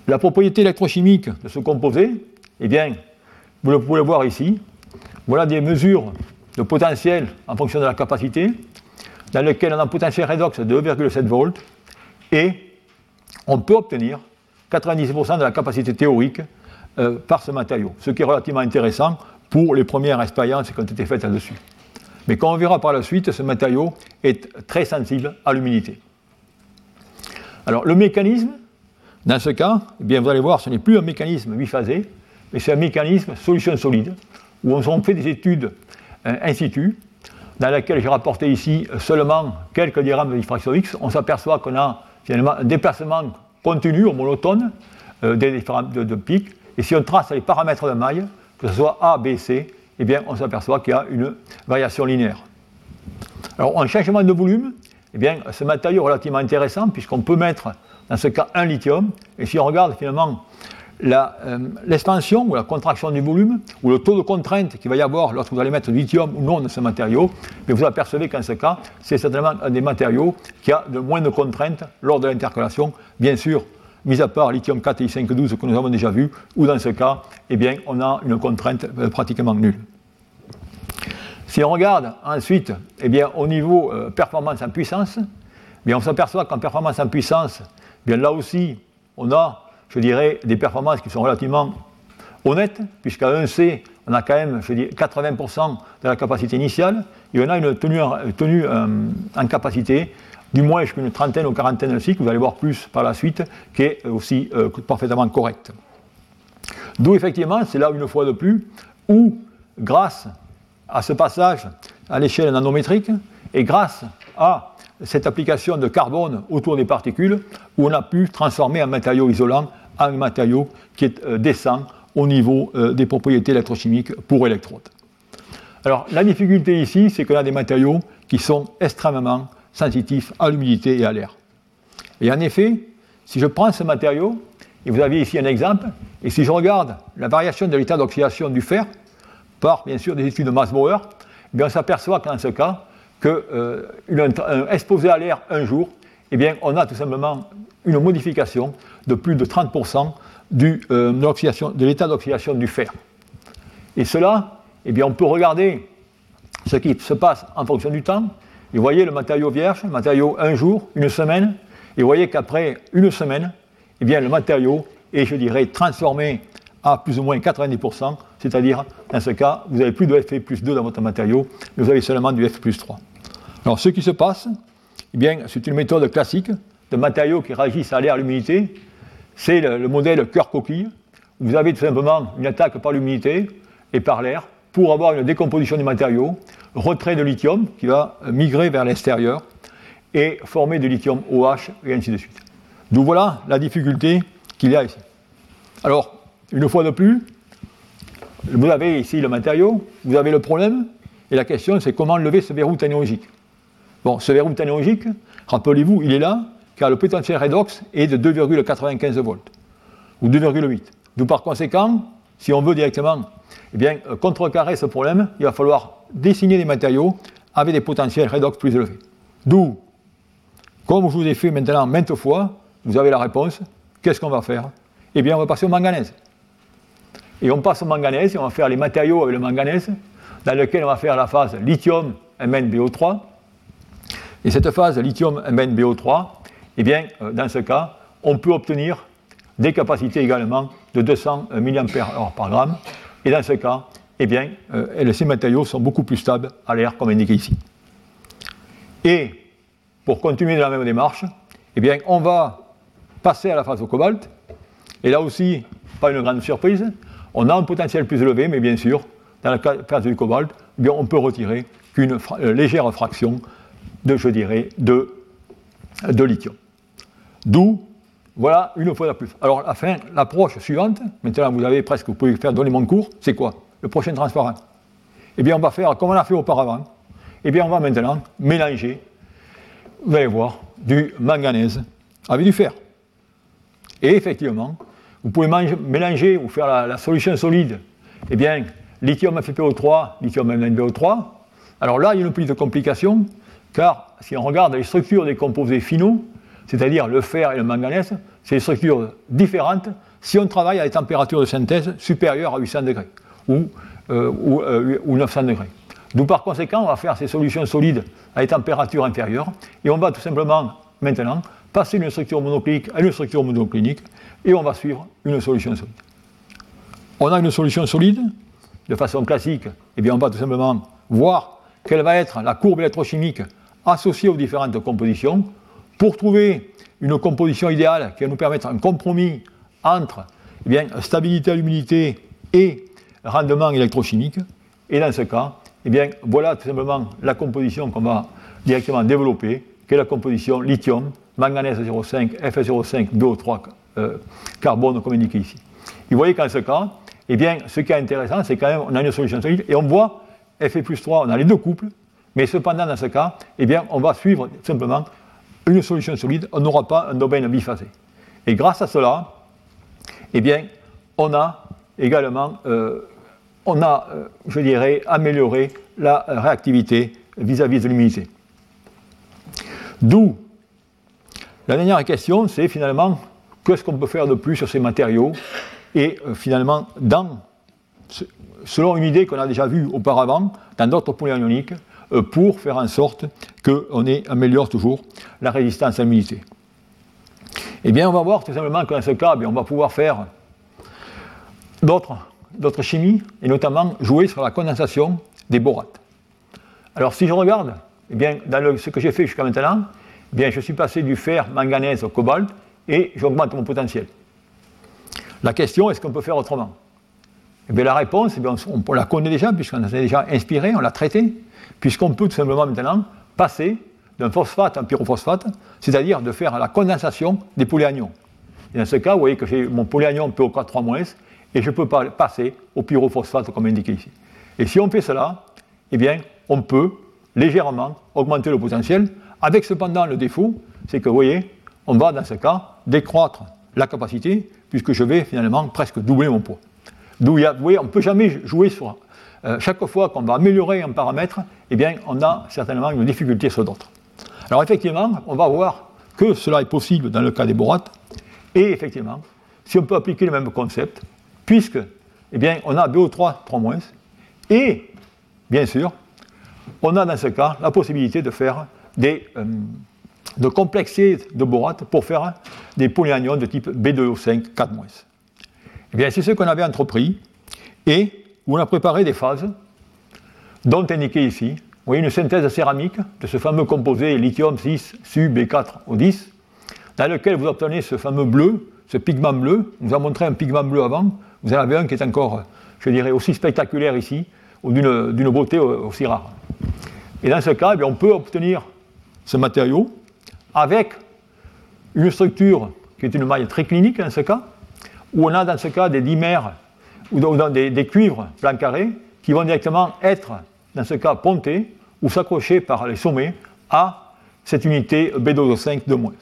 La propriété électrochimique de ce composé, eh bien, vous pouvez le voir ici. Voilà des mesures de potentiel en fonction de la capacité, dans lesquelles on a un potentiel redox de 2,7 volts, et on peut obtenir 90% de la capacité théorique euh, par ce matériau, ce qui est relativement intéressant pour les premières expériences qui ont été faites là-dessus. Mais comme on verra par la suite, ce matériau est très sensible à l'humidité. Alors le mécanisme, dans ce cas, eh bien, vous allez voir, ce n'est plus un mécanisme biphasé, mais c'est un mécanisme solution solide, où on fait des études euh, in situ, dans lesquelles j'ai rapporté ici seulement quelques diagrammes de diffraction X. On s'aperçoit qu'on a finalement un déplacement continu au monotone euh, des différents de, pics. Et si on trace les paramètres de maille, que ce soit A, B, C, eh on s'aperçoit qu'il y a une variation linéaire. Alors, en changement de volume, eh bien, ce matériau est relativement intéressant puisqu'on peut mettre, dans ce cas, un lithium. Et si on regarde finalement euh, l'expansion ou la contraction du volume, ou le taux de contrainte qu'il va y avoir lorsque vous allez mettre du lithium ou non dans ce matériau, mais vous apercevez qu'en ce cas, c'est certainement un des matériaux qui a de moins de contraintes lors de l'intercalation, bien sûr, mis à part lithium 4 et I512 que nous avons déjà vu, ou dans ce cas, eh bien, on a une contrainte euh, pratiquement nulle. Si on regarde ensuite eh bien, au niveau euh, performance en puissance, eh bien, on s'aperçoit qu'en performance en puissance, eh bien, là aussi, on a je dirais, des performances qui sont relativement honnête, puisqu'à 1C, on a quand même, je dis, 80% de la capacité initiale, et on a une tenue, tenue en capacité du moins jusqu'à une trentaine ou quarantaine de cycles, vous allez voir plus par la suite, qui est aussi parfaitement correcte. D'où effectivement, c'est là une fois de plus, où grâce à ce passage à l'échelle nanométrique et grâce à cette application de carbone autour des particules, où on a pu transformer un matériau isolant en un matériau qui est, euh, descend au niveau euh, des propriétés électrochimiques pour électrodes. Alors la difficulté ici, c'est qu'on a des matériaux qui sont extrêmement sensitifs à l'humidité et à l'air. Et en effet, si je prends ce matériau, et vous avez ici un exemple, et si je regarde la variation de l'état d'oxydation du fer, par bien sûr des études de Mass-Bauer, eh on s'aperçoit que dans ce cas, qu'un euh, exposé à l'air un jour, eh bien, on a tout simplement une modification de plus de 30% du, euh, de l'état d'oxydation du fer. Et cela, eh bien, on peut regarder ce qui se passe en fonction du temps. Vous voyez le matériau vierge, le matériau un jour, une semaine, et vous voyez qu'après une semaine, eh bien, le matériau est, je dirais, transformé à plus ou moins 90%, c'est-à-dire, dans ce cas, vous n'avez plus de Fe plus 2 dans votre matériau, mais vous avez seulement du F plus 3. Alors, ce qui se passe, eh bien, c'est une méthode classique de matériaux qui réagissent à l'air, à l'humidité. C'est le, modèle cœur-coquille. Vous avez tout simplement une attaque par l'humidité et par l'air pour avoir une décomposition du matériau, retrait de lithium qui va migrer vers l'extérieur et former du lithium OH et ainsi de suite. Donc voilà la difficulté qu'il y a ici. Alors, une fois de plus, vous avez ici le matériau, vous avez le problème, et la question c'est comment lever ce verrou technologique. Bon, ce verrou technologique, rappelez-vous, il est là, car le potentiel redox est de 2,95 volts, ou 2,8. D'où par conséquent, si on veut directement eh bien, euh, contrecarrer ce problème, il va falloir dessiner des matériaux avec des potentiels redox plus élevés. D'où, comme je vous ai fait maintenant maintes fois, vous avez la réponse. Qu'est-ce qu'on va faire? Eh bien, on va passer au manganèse. Et on passe au manganèse et on va faire les matériaux avec le manganèse, dans lequel on va faire la phase lithium MnBO3. Et cette phase lithium MnBO3, eh bien, euh, dans ce cas, on peut obtenir des capacités également de 200 mAh par gramme. Et dans ce cas, eh bien, euh, ces matériaux sont beaucoup plus stables à l'air, comme indiqué ici. Et pour continuer dans la même démarche, eh bien, on va passer à la phase au cobalt. Et là aussi, pas une grande surprise, on a un potentiel plus élevé, mais bien sûr, dans la phase du cobalt, eh on peut retirer qu'une euh, légère fraction de, je dirais, de, de lithium. D'où, voilà, une fois de plus. Alors, l'approche suivante, maintenant vous avez presque, vous pouvez faire donner mon cours, c'est quoi Le prochain transparent. Eh bien, on va faire comme on a fait auparavant. Eh bien, on va maintenant mélanger, vous allez voir, du manganèse avec du fer. Et effectivement, vous pouvez mélanger ou faire la, solution solide, eh bien, lithium FePO3, lithium MnBO3. Alors là, il y a une petite complication, car si on regarde les structures des composés finaux, c'est-à-dire le fer et le manganèse, c'est des structures différentes si on travaille à des températures de synthèse supérieures à 800 degrés ou, euh, ou 900 euh, degrés. D'où par conséquent, on va faire ces solutions solides à des températures inférieures et on va tout simplement maintenant passer d'une structure monoclinique à une structure monoclinique, et on va suivre une solution solide. On a une solution solide, de façon classique, eh bien on va tout simplement voir quelle va être la courbe électrochimique associée aux différentes compositions pour trouver une composition idéale qui va nous permettre un compromis entre eh bien, stabilité à l'humidité et rendement électrochimique. Et dans ce cas, eh bien, voilà tout simplement la composition qu'on va directement développer, qui est la composition lithium manganèse 0,5, Fe0,5, BO3, euh, carbone, comme indiqué ici. vous voyez qu'en ce cas, eh bien, ce qui est intéressant, c'est quand même on a une solution solide et on voit Fe plus 3, on a les deux couples, mais cependant, dans ce cas, eh bien, on va suivre simplement une solution solide, on n'aura pas un domaine biphasé. Et grâce à cela, eh bien, on a également, euh, on a, euh, je dirais, amélioré la réactivité vis-à-vis -vis de l'humidité. D'où la dernière question, c'est finalement qu'est-ce qu'on peut faire de plus sur ces matériaux et euh, finalement, dans, selon une idée qu'on a déjà vue auparavant, dans d'autres polyanioniques, ioniques, pour faire en sorte qu'on améliore toujours la résistance à l'humidité. Eh bien, on va voir tout simplement que dans ce cas, eh on va pouvoir faire d'autres chimies, et notamment jouer sur la condensation des borates. Alors si je regarde, eh bien, dans ce que j'ai fait jusqu'à maintenant, eh bien, je suis passé du fer, manganèse au cobalt, et j'augmente mon potentiel. La question, est-ce qu'on peut faire autrement? Eh bien, La réponse, eh bien, on, la connaît déjà, puisqu'on s'est déjà inspiré, on l'a traité, puisqu'on peut tout simplement maintenant passer d'un phosphate un pyrophosphate, c'est-à-dire de faire la condensation des polyanions. Et dans ce cas, vous voyez que j'ai mon polyanion PO4-3-, et je peux passer au pyrophosphate comme indiqué ici. Et si on fait cela, eh bien, on peut légèrement augmenter le potentiel, avec cependant le défaut, c'est que vous voyez, on va dans ce cas décroître la capacité, puisque je vais finalement presque doubler mon poids. Vous voyez, on ne peut jamais jouer sur. Euh, chaque fois qu'on va améliorer un paramètre, eh bien, on a certainement une difficulté sur d'autres. Alors effectivement, on va voir que cela est possible dans le cas des borates, et effectivement, si on peut appliquer le même concept, puisque, eh bien, on a BO3 3-, et, bien sûr, on a dans ce cas la possibilité de faire des, euh, de complexer de borates pour faire des polyanions de type B2O5 4-. Eh bien, c'est ce qu'on avait entrepris et où on a préparé des phases, dont indiqué ici. Vous voyez une synthèse céramique de ce fameux composé lithium 6 SU-B4O10, dans lequel vous obtenez ce fameux bleu, ce pigment bleu. On vous a montré un pigment bleu avant. Vous en avez un qui est encore, je dirais, aussi spectaculaire ici, ou d'une beauté aussi rare. Et dans ce cas, eh on peut obtenir ce matériau avec une structure qui est une maille très clinique dans ce cas, où on a dans ce cas des dimères ou des, des cuivres plan carrés qui vont directement être, dans ce cas, pontés ou s'accrocher par les sommets à cette unité B2O5 de moins.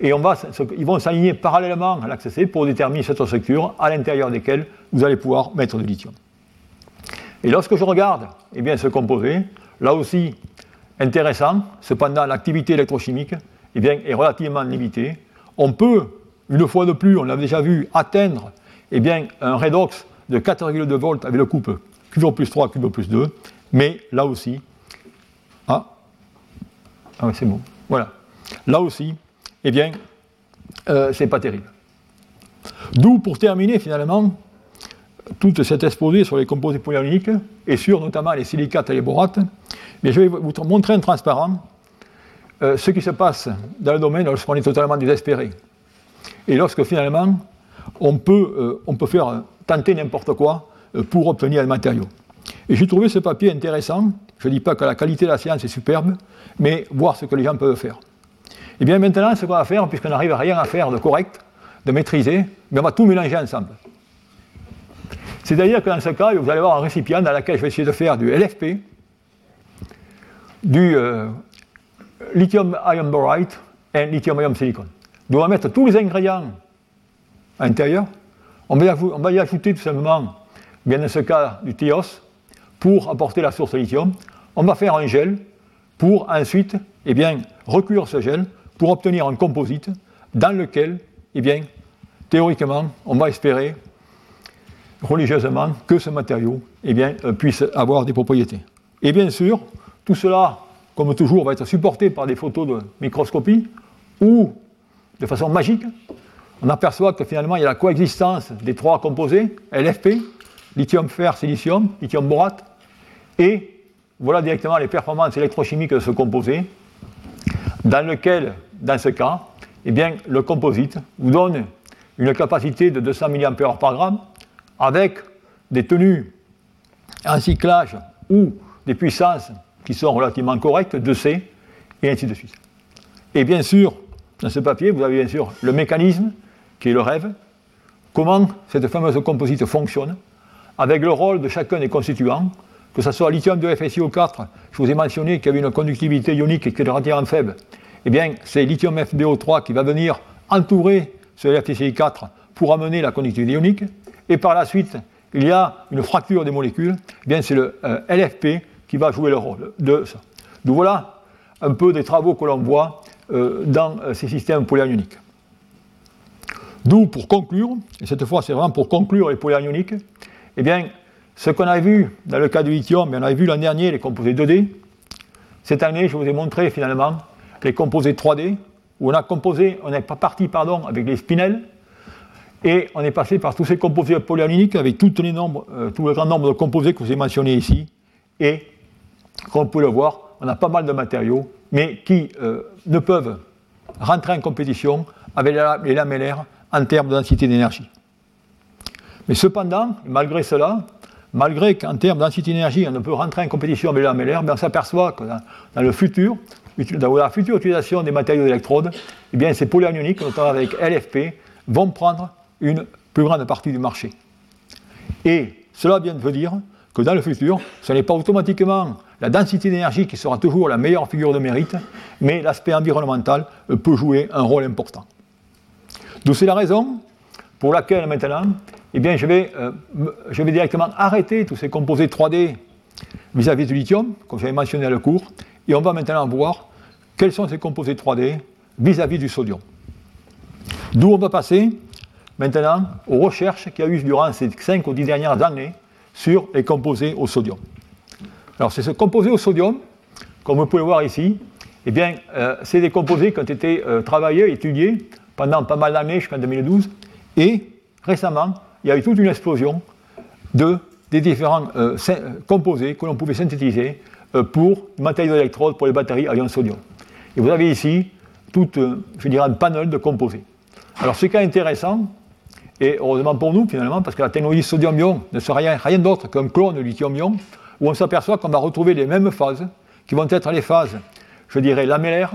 Et ils vont s'aligner parallèlement à l'axe C pour déterminer cette structure à l'intérieur desquelles vous allez pouvoir mettre du lithium. Et lorsque je regarde eh bien, ce composé, là aussi intéressant, cependant l'activité électrochimique eh bien, est relativement limitée. On peut, une fois de plus, on l'a déjà vu, atteindre eh bien, un redox de 4,2 volts avec le couple Q plus 3, Q plus 2, mais là aussi, ah, ah c'est bon, voilà, là aussi, eh bien, euh, c'est pas terrible. D'où, pour terminer finalement, toute cette exposé sur les composés polyaniques et sur notamment les silicates et les borates, mais je vais vous montrer en transparent euh, ce qui se passe dans le domaine lorsqu'on est totalement désespéré. Et lorsque finalement on peut, euh, on peut faire tenter n'importe quoi euh, pour obtenir le matériau. Et j'ai trouvé ce papier intéressant. Je ne dis pas que la qualité de la science est superbe, mais voir ce que les gens peuvent faire. Et bien maintenant, ce qu'on va faire, puisqu'on n'arrive à rien à faire de correct, de maîtriser, on va tout mélanger ensemble. C'est-à-dire que dans ce cas, vous allez avoir un récipient dans lequel je vais essayer de faire du LFP, du euh, lithium ion borate et lithium ion silicon. Donc on va mettre tous les ingrédients à. On, va y ajouter tout simplement, bien dans ce cas, du TIOS pour apporter la source de lithium. On va faire un gel pour ensuite eh bien, recuire ce gel pour obtenir un composite dans lequel, eh bien, théoriquement, on va espérer religieusement que ce matériau eh bien, euh, puisse avoir des propriétés. Et bien sûr, tout cela, comme toujours, va être supporté par des photos de microscopie ou de façon magique. On aperçoit que finalement il y a la coexistence des trois composés, LFP, lithium fer, silicium, lithium borate, et voilà directement les performances électrochimiques de ce composé, dans lequel, dans ce cas, eh bien, le composite vous donne une capacité de 200 mAh par gramme, avec des tenues en cyclage ou des puissances qui sont relativement correctes, de C, et ainsi de suite. Et bien sûr, dans ce papier, vous avez bien sûr le mécanisme, qui est le rêve, comment cette fameuse composite fonctionne, avec le rôle de chacun des constituants, que ce soit lithium de FSiO4, je vous ai mentionné qu'il y avait une conductivité ionique qui était relativement faible, eh bien, c'est lithium FBO3 qui va venir entourer ce FSiO4 pour amener la conductivité ionique, et par la suite, il y a une fracture des molécules, eh bien c'est le euh, LFP qui va jouer le rôle de ça. Donc voilà un peu des travaux que l'on voit euh, dans euh, ces systèmes polyanioniques. D'où, pour conclure, et cette fois c'est vraiment pour conclure les polyanioniques, eh bien, ce qu'on a vu dans le cas du lithium, on avait vu l'an dernier les composés 2D. Cette année, je vous ai montré finalement les composés 3D, où on a composé, on est parti pardon, avec les spinels, Et on est passé par tous ces composés polyanioniques avec les nombres, euh, tout le grand nombre de composés que vous avez mentionnés ici. Et, comme vous pouvez le voir, on a pas mal de matériaux, mais qui euh, ne peuvent rentrer en compétition avec les lamellaires en termes de densité d'énergie. Mais cependant, malgré cela, malgré qu'en termes de densité d'énergie, on ne peut rentrer en compétition avec lamellaires, ben, on s'aperçoit que dans, le futur, dans la future utilisation des matériaux d'électrode, eh bien, ces polyanioniques, notamment avec LFP, vont prendre une plus grande partie du marché. Et cela vient de dire que dans le futur, ce n'est pas automatiquement la densité d'énergie qui sera toujours la meilleure figure de mérite, mais l'aspect environnemental peut jouer un rôle important. D'où c'est la raison pour laquelle maintenant, eh bien, je, vais, euh, directement arrêter tous ces composés 3D vis-à-vis du lithium, comme j'avais mentionné à le cours, et on va maintenant voir quels sont ces composés 3D vis-à-vis du sodium. D'où on va passer maintenant aux recherches qu'il y a eu durant ces 5 ou 10 dernières années sur les composés au sodium. Alors, c'est ce composé au sodium, comme vous pouvez voir ici, eh bien, euh, c'est des composés qui ont été euh, travaillés, étudiés pendant pas mal d'années jusqu'en 2012, et récemment, il y a eu toute une explosion de, des différents euh, composés que l'on pouvait synthétiser pour le matériau d'électrode pour les batteries à ion sodium. Et vous avez ici tout, je dirais, un panel de composés. Alors, ce qui est intéressant, et heureusement pour nous finalement, parce que la technologie sodium-ion ne sera rien, rien d'autre qu'un clone de lithium-ion, où on s'aperçoit qu'on va retrouver les mêmes phases, qui vont être les phases, je dirais, lamellaires,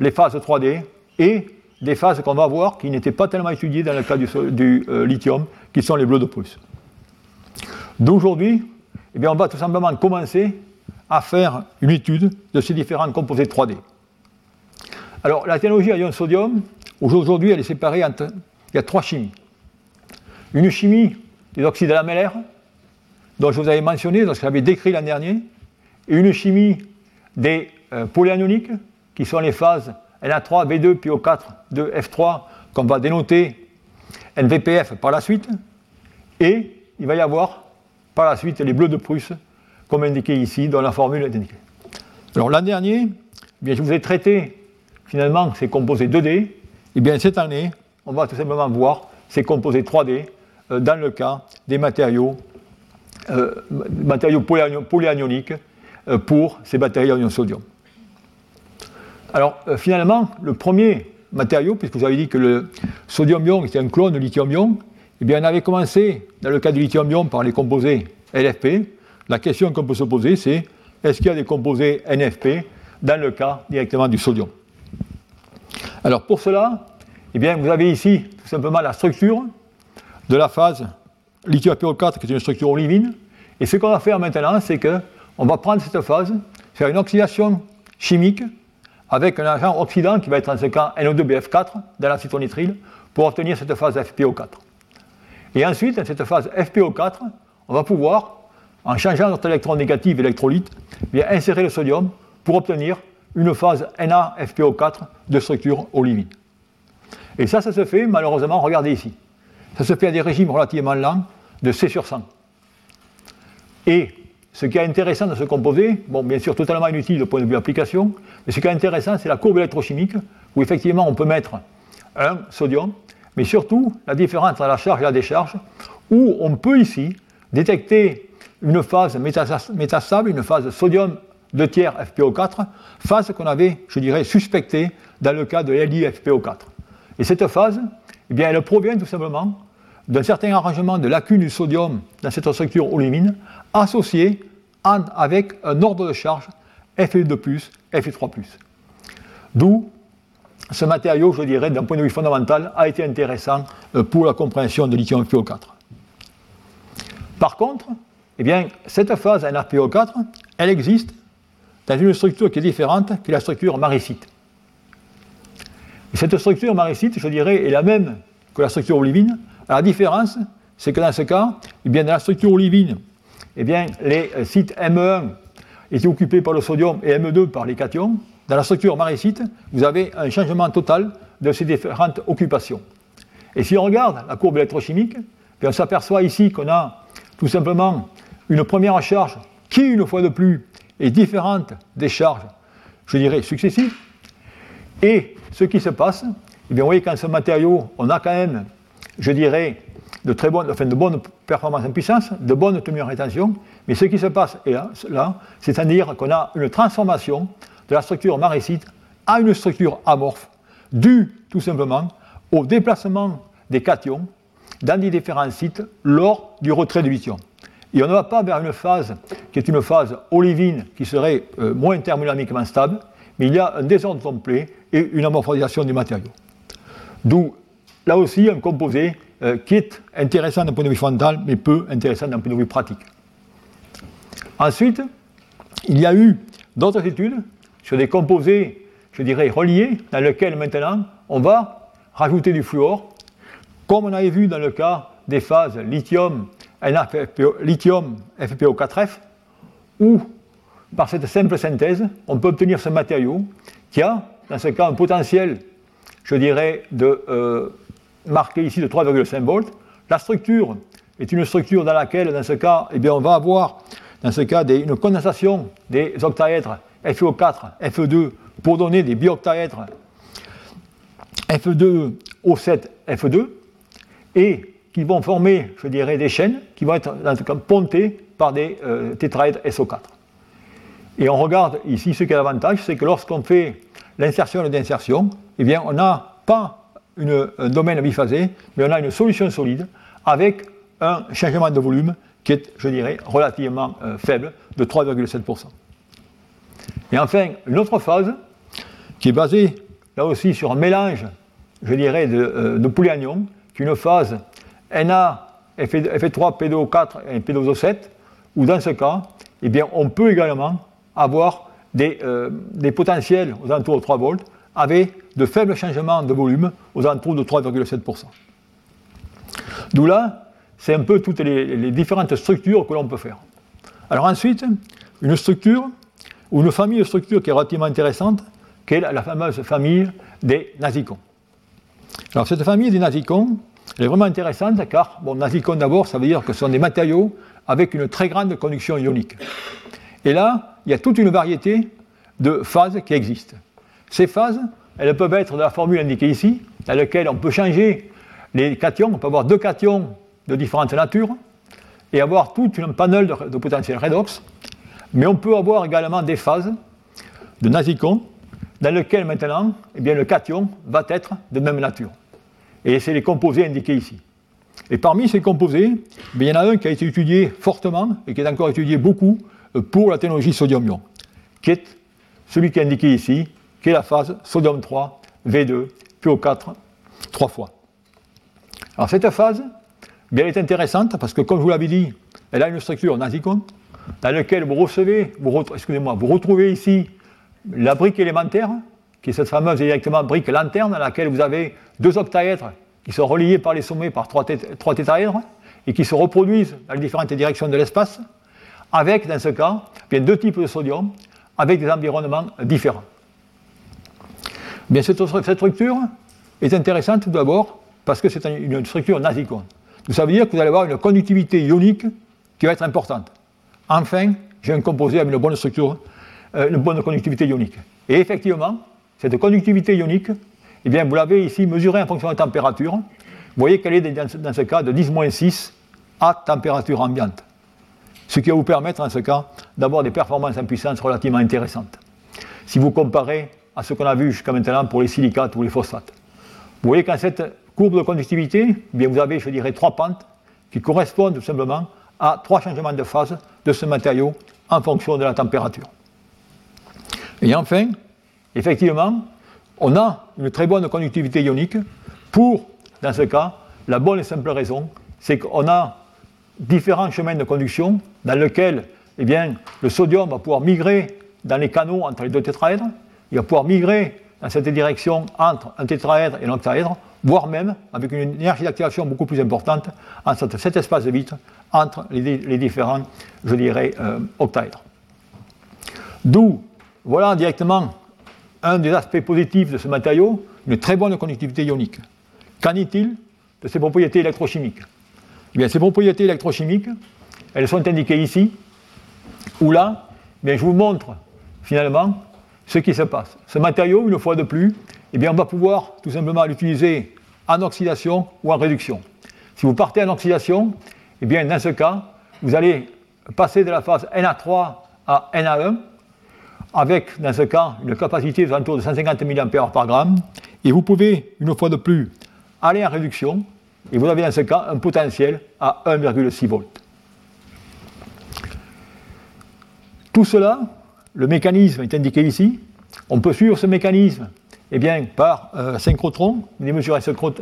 les phases 3D, et des phases qu'on va voir qui n'étaient pas tellement étudiées dans le cas du, euh, lithium, qui sont les bleus de Prusse. D'aujourd'hui, eh on va tout simplement commencer à faire une étude de ces différents composés 3D. Alors, la technologie à ion sodium, aujourd'hui, elle est séparée entre. Il y a trois chimies une chimie des oxydes lamellaires, dont je vous avais mentionné, dont j'avais décrit l'an dernier, et une chimie des euh, polyanioniques, qui sont les phases Na3, B2, PO4, 2, F3, qu'on va dénoter NVPF par la suite, et il va y avoir par la suite les bleus de Prusse, comme indiqué ici, dans la formule indiquée. Alors l'an dernier, eh bien, je vous ai traité finalement ces composés 2D, et bien cette année, on va tout simplement voir ces composés 3D euh, dans le cas des matériaux, euh, polyanioniques euh, pour ces batteries à ion sodium. Alors finalement, le premier matériau, puisque vous avez dit que le sodium-ion était un clone de lithium-ion, eh bien on avait commencé dans le cas du lithium-ion par les composés LFP. La question qu'on peut se poser, c'est est-ce qu'il y a des composés NFP dans le cas directement du sodium? Alors pour cela, eh bien, vous avez ici tout simplement la structure de la phase lithium-PO4, qui est une structure olivine. Et ce qu'on va faire maintenant, c'est qu'on va prendre cette phase, faire une oxydation chimique avec un agent oxydant qui va être en ce cas NO2BF4 dans l'acétonitrile pour obtenir cette phase FPO4. Et ensuite, dans cette phase FPO4, on va pouvoir, en changeant notre électron négatif électrolyte, bien insérer le sodium pour obtenir une phase NaFPO4 de structure olivine. Et ça, ça se fait, malheureusement, regardez ici. Ça se fait à des régimes relativement lents de C sur 100. Et ce qui est intéressant dans ce composé, bon, bien sûr totalement inutile du point de vue application, mais ce qui est intéressant, c'est la courbe électrochimique, où effectivement on peut mettre un sodium, mais surtout la différence entre la charge et la décharge, où on peut ici détecter une phase métastable, une phase sodium 2 tiers FPO4, phase qu'on avait, je dirais, suspectée dans le cas de LiFPO4. Et cette phase, eh bien, elle provient tout simplement d'un certain arrangement de lacunes du sodium dans cette structure olivine associé avec un ordre de charge Fe2+, Fe3+. D'où ce matériau, je dirais, d'un point de vue fondamental, a été intéressant euh, pour la compréhension de lithium FeO4. Par contre, eh bien, cette phase NRPO4, elle existe dans une structure qui est différente, qui est la structure maricite. cette structure maricite, je dirais, est la même que la structure olivine, la différence, c'est que dans ce cas, eh bien, dans la structure olivine, eh bien, les sites ME1 étaient occupés par le sodium et ME2 par les cations. Dans la structure maricite, vous avez un changement total de ces différentes occupations. Et si on regarde la courbe électrochimique, on s'aperçoit ici qu'on a tout simplement une première charge qui, une fois de plus, est différente des charges, je dirais, successives. Et ce qui se passe, eh bien, vous voyez qu'en ce matériau, on a quand même je dirais, de très bonne, enfin de bonne performance en puissance, de bonne tenue en rétention, mais ce qui se passe là, c'est-à-dire qu'on a une transformation de la structure maricite à une structure amorphe, due tout simplement au déplacement des cations dans des différents sites lors du retrait du lithium. Et on ne va pas vers une phase qui est une phase olivine qui serait euh, moins thermodynamiquement stable, mais il y a un désordre complet et une amorphisation du matériau. D'où, là aussi, un composé euh, qui est intéressant d'un point de vue fondamental, mais peu intéressant d'un point de vue pratique. Ensuite, il y a eu d'autres études sur des composés, je dirais, reliés, dans lesquels maintenant on va rajouter du fluor, comme on avait vu dans le cas des phases lithium, lithium FPO4F, où par cette simple synthèse, on peut obtenir ce matériau qui a, dans ce cas, un potentiel, je dirais, de, euh, marqué ici de 3,5 volts. La structure est une structure dans laquelle, dans ce cas, eh bien, on va avoir, dans ce cas, une condensation des octaèdres FeO4, Fe2 pour donner des bioctaèdres Fe2O7, Fe2 et qui vont former, je dirais, des chaînes qui vont être dans cas pontées par des euh, tétraèdres SO4. Et on regarde ici ce qui est l'avantage, c'est que lorsqu'on fait l'insertion et l'insertion, eh bien, on n'a pas un domaine biphasé, mais on a une solution solide avec un changement de volume qui est, je dirais, relativement euh, faible, de 3,7%. Et enfin, une autre phase qui est basée là aussi sur un mélange, je dirais, de, euh, de polyanions, qui est une phase Na, Fe3, P2O4 et P2O7, où dans ce cas, eh bien, on peut également avoir des, euh, des potentiels aux alentours de 3 volts avec de faibles changements de volume aux alentours de 3,7%. D'où là, c'est un peu toutes les, les différentes structures que l'on peut faire. Alors ensuite, une structure ou une famille de structures qui est relativement intéressante, qui est la fameuse famille des nazicons. Alors cette famille des nazicons, elle est vraiment intéressante car, bon, nazicons d'abord, ça veut dire que ce sont des matériaux avec une très grande conduction ionique. Et là, il y a toute une variété de phases qui existent. Ces phases, elles peuvent être de la formule indiquée ici, dans laquelle on peut changer les cations, on peut avoir deux cations de différentes natures, et avoir toute une panel de, potentiel redox, mais on peut avoir également des phases de Nazicon dans lesquelles maintenant eh bien, le cation va être de même nature. Et c'est les composés indiqués ici. Et parmi ces composés, eh il y en a un qui a été étudié fortement et qui est encore étudié beaucoup euh, pour la technologie sodium-ion, qui est celui qui est indiqué ici, qui est la phase sodium 3, V2, PO4, trois fois. Alors cette phase, elle est intéressante parce que, comme je vous l'avais dit, elle a une structure Nazicon dans lequel vous recevez, excusez-moi, vous retrouvez ici la brique élémentaire, qui est cette fameuse directement brique lanterne, dans laquelle vous avez deux octaèdres qui sont reliés par les sommets par trois, trois tétraèdres et qui se reproduisent dans les différentes directions de l'espace, avec, dans ce cas, bien deux types de sodium, avec des environnements différents. Bien, cette, structure est intéressante tout d'abord parce que c'est une structure nasicone. Ça veut dire que vous allez avoir une conductivité ionique qui va être importante. Enfin, j'ai un composé avec une bonne structure, euh, une bonne conductivité ionique. Et effectivement, cette conductivité ionique, eh bien, vous l'avez ici mesurée en fonction de la température. Vous voyez qu'elle est dans ce cas de 10-6 à température ambiante. Ce qui va vous permettre, en ce cas, d'avoir des performances en puissance relativement intéressantes. Si vous comparez à ce qu'on a vu jusqu'à maintenant pour les silicates ou les phosphates. Vous voyez qu'en cette courbe de conductivité, eh bien, vous avez, je dirais, trois pentes qui correspondent tout simplement à trois changements de phase de ce matériau en fonction de la température. Et enfin, effectivement, on a une très bonne conductivité ionique pour, dans ce cas, la bonne et simple raison, c'est qu'on a différents chemins de conduction dans lesquels eh bien, le sodium va pouvoir migrer dans les canaux entre les deux tétraèdres, il va pouvoir migrer dans cette direction entre un tétraèdre et un octaèdre, voire même avec une énergie d'activation beaucoup plus importante entre cet espace de vide entre les, différents, je dirais, euh, octaèdres. D'où, voilà directement un des aspects positifs de ce matériau, une très bonne conductivité ionique. Qu'en est-il de ses propriétés électrochimiques? Eh bien, Ces propriétés électrochimiques, elles sont indiquées ici, ou là, je vous montre finalement ce qui se passe. Ce matériau, une fois de plus, eh bien, on va pouvoir tout simplement l'utiliser en oxydation ou en réduction. Si vous partez en oxydation, eh bien, dans ce cas, vous allez passer de la phase Na3 à Na1, avec, dans ce cas, une capacité de de 150 mA par gramme, et vous pouvez, une fois de plus, aller en réduction, et vous avez dans ce cas un potentiel à 1,6 volts. Tout cela, le mécanisme est indiqué ici. On peut suivre ce mécanisme eh bien, par euh, synchrotron, des mesures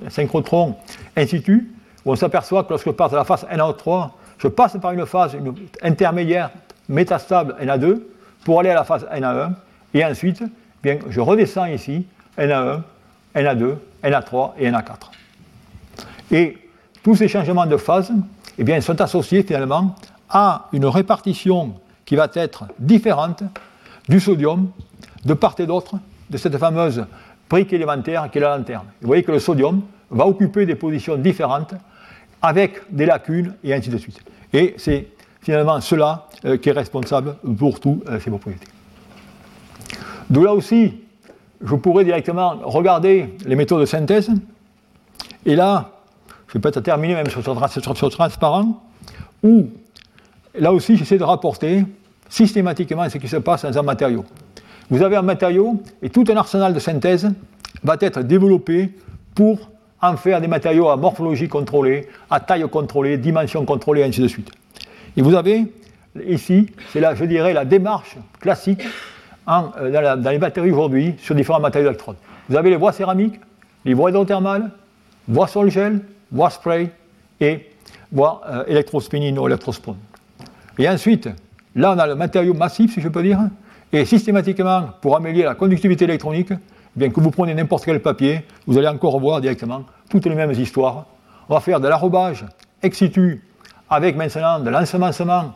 synchrotron in situ, où on s'aperçoit que lorsque je passe de la phase NaO3, je passe par une phase intermédiaire métastable Na2 pour aller à la phase Na1, et ensuite, eh je redescends ici, Na1, Na2, Na3 et Na4. Et tous ces changements de phase eh sont associés finalement à une répartition qui va être différente du sodium de part et d'autre de cette fameuse brique élémentaire qui est la lanterne. Vous voyez que le sodium va occuper des positions différentes avec des lacunes et ainsi de suite. Et c'est finalement cela euh, qui est responsable pour toutes euh, ces propriétés. De là aussi, je pourrais directement regarder les méthodes de synthèse. Et là, je vais peut-être terminer même sur ce transparent, où là aussi j'essaie de rapporter systématiquement ce qui se passe dans un matériau. Vous avez un matériau et tout un arsenal de synthèse va être développé pour en faire des matériaux à morphologie contrôlée, à taille contrôlée, dimension contrôlée, ainsi de suite. Et vous avez ici, c'est là, je dirais, la démarche classique euh, dans, les batteries aujourd'hui sur différents matériaux d'électrodes. Vous avez les voies céramiques, les voies hydrothermales, voies sol gel, voies spray et voies euh, électrospinning ou électrospon. Et ensuite, là on a le matériau massif, si je peux dire, et systématiquement, pour améliorer la conductivité électronique, eh bien que vous prenez n'importe quel papier, vous allez encore voir directement toutes les mêmes histoires. On va faire de l'arrobage ex situ avec maintenant de l'ensemencement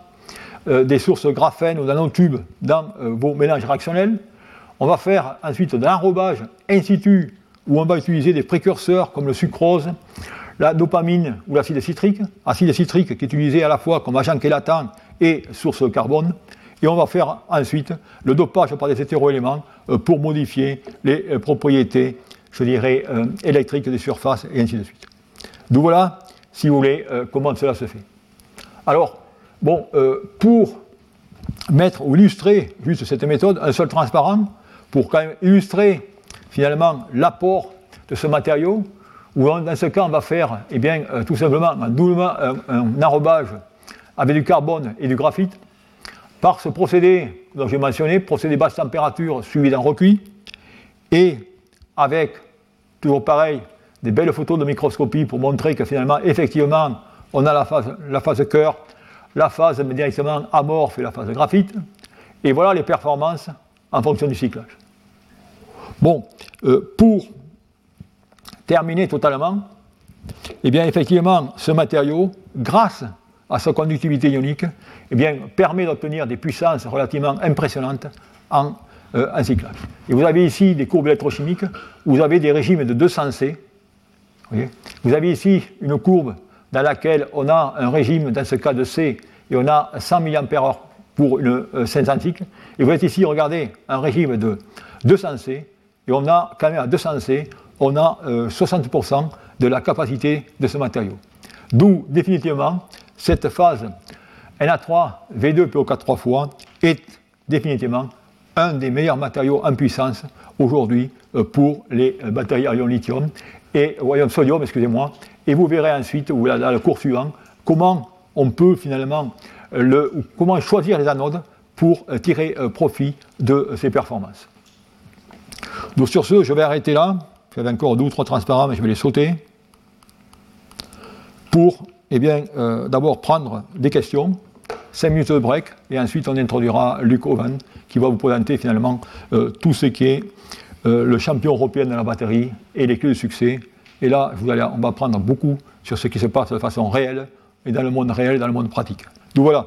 euh, des sources graphène ou nanotubes dans euh, vos mélanges réactionnels. On va faire ensuite de l'enrobage in situ où on va utiliser des précurseurs comme le sucrose, la dopamine ou l'acide citrique, acide citrique qui est utilisé à la fois comme agent chélatant et source carbone. Et on va faire ensuite le dopage par des hétéroéléments euh, pour modifier les propriétés, je dirais, électriques des surfaces et ainsi de suite. Donc voilà, si vous voulez, comment cela se fait. Alors, Bon, euh, pour mettre ou illustrer juste cette méthode, un seul transparent, pour quand même illustrer finalement l'apport de ce matériau, où dans ce cas on va faire eh bien, euh, tout simplement un, un, enrobage avec du carbone et du graphite, par ce procédé dont j'ai mentionné, procédé basse température suivi d'un recuit, et avec, toujours pareil, des belles photos de microscopie pour montrer que finalement, effectivement, on a la phase, la phase cœur la phase directement amorphe et la phase graphite. Et voilà les performances en fonction du cyclage. Bon, euh, pour terminer totalement, eh bien effectivement, ce matériau, grâce à sa conductivité ionique, eh bien, permet d'obtenir des puissances relativement impressionnantes en, euh, cyclage. Et vous avez ici des courbes électrochimiques, vous avez des régimes de 200 C. Vous avez ici une courbe dans laquelle on a un régime, dans ce cas de C, et on a 100 mAh pour une euh, synthétique. Et vous êtes ici, regardez, un régime de 200C, et on a quand même à 200C, on a 60% euh, de la capacité de ce matériau. D'où, définitivement, cette phase Na3 V2 PO4 3 fois est définitivement un des meilleurs matériaux en puissance aujourd'hui euh, pour les batteries à ion lithium et ion sodium, excusez-moi, et vous verrez ensuite, ou dans le cours suivant, comment on peut finalement le, comment choisir les anodes pour euh, tirer euh, profit de ces performances. Donc sur ce, je vais arrêter là. J'avais encore deux ou trois transparents, mais je vais les sauter. Pour, eh bien, euh, d'abord prendre des questions, 5 minutes de break, et ensuite on introduira Luc Owen, qui va vous présenter finalement tout ce qui est le champion européen de la batterie et les clés de succès et là, on va prendre beaucoup sur ce qui se passe de façon réelle, et dans le monde réel et dans le monde pratique. Donc voilà.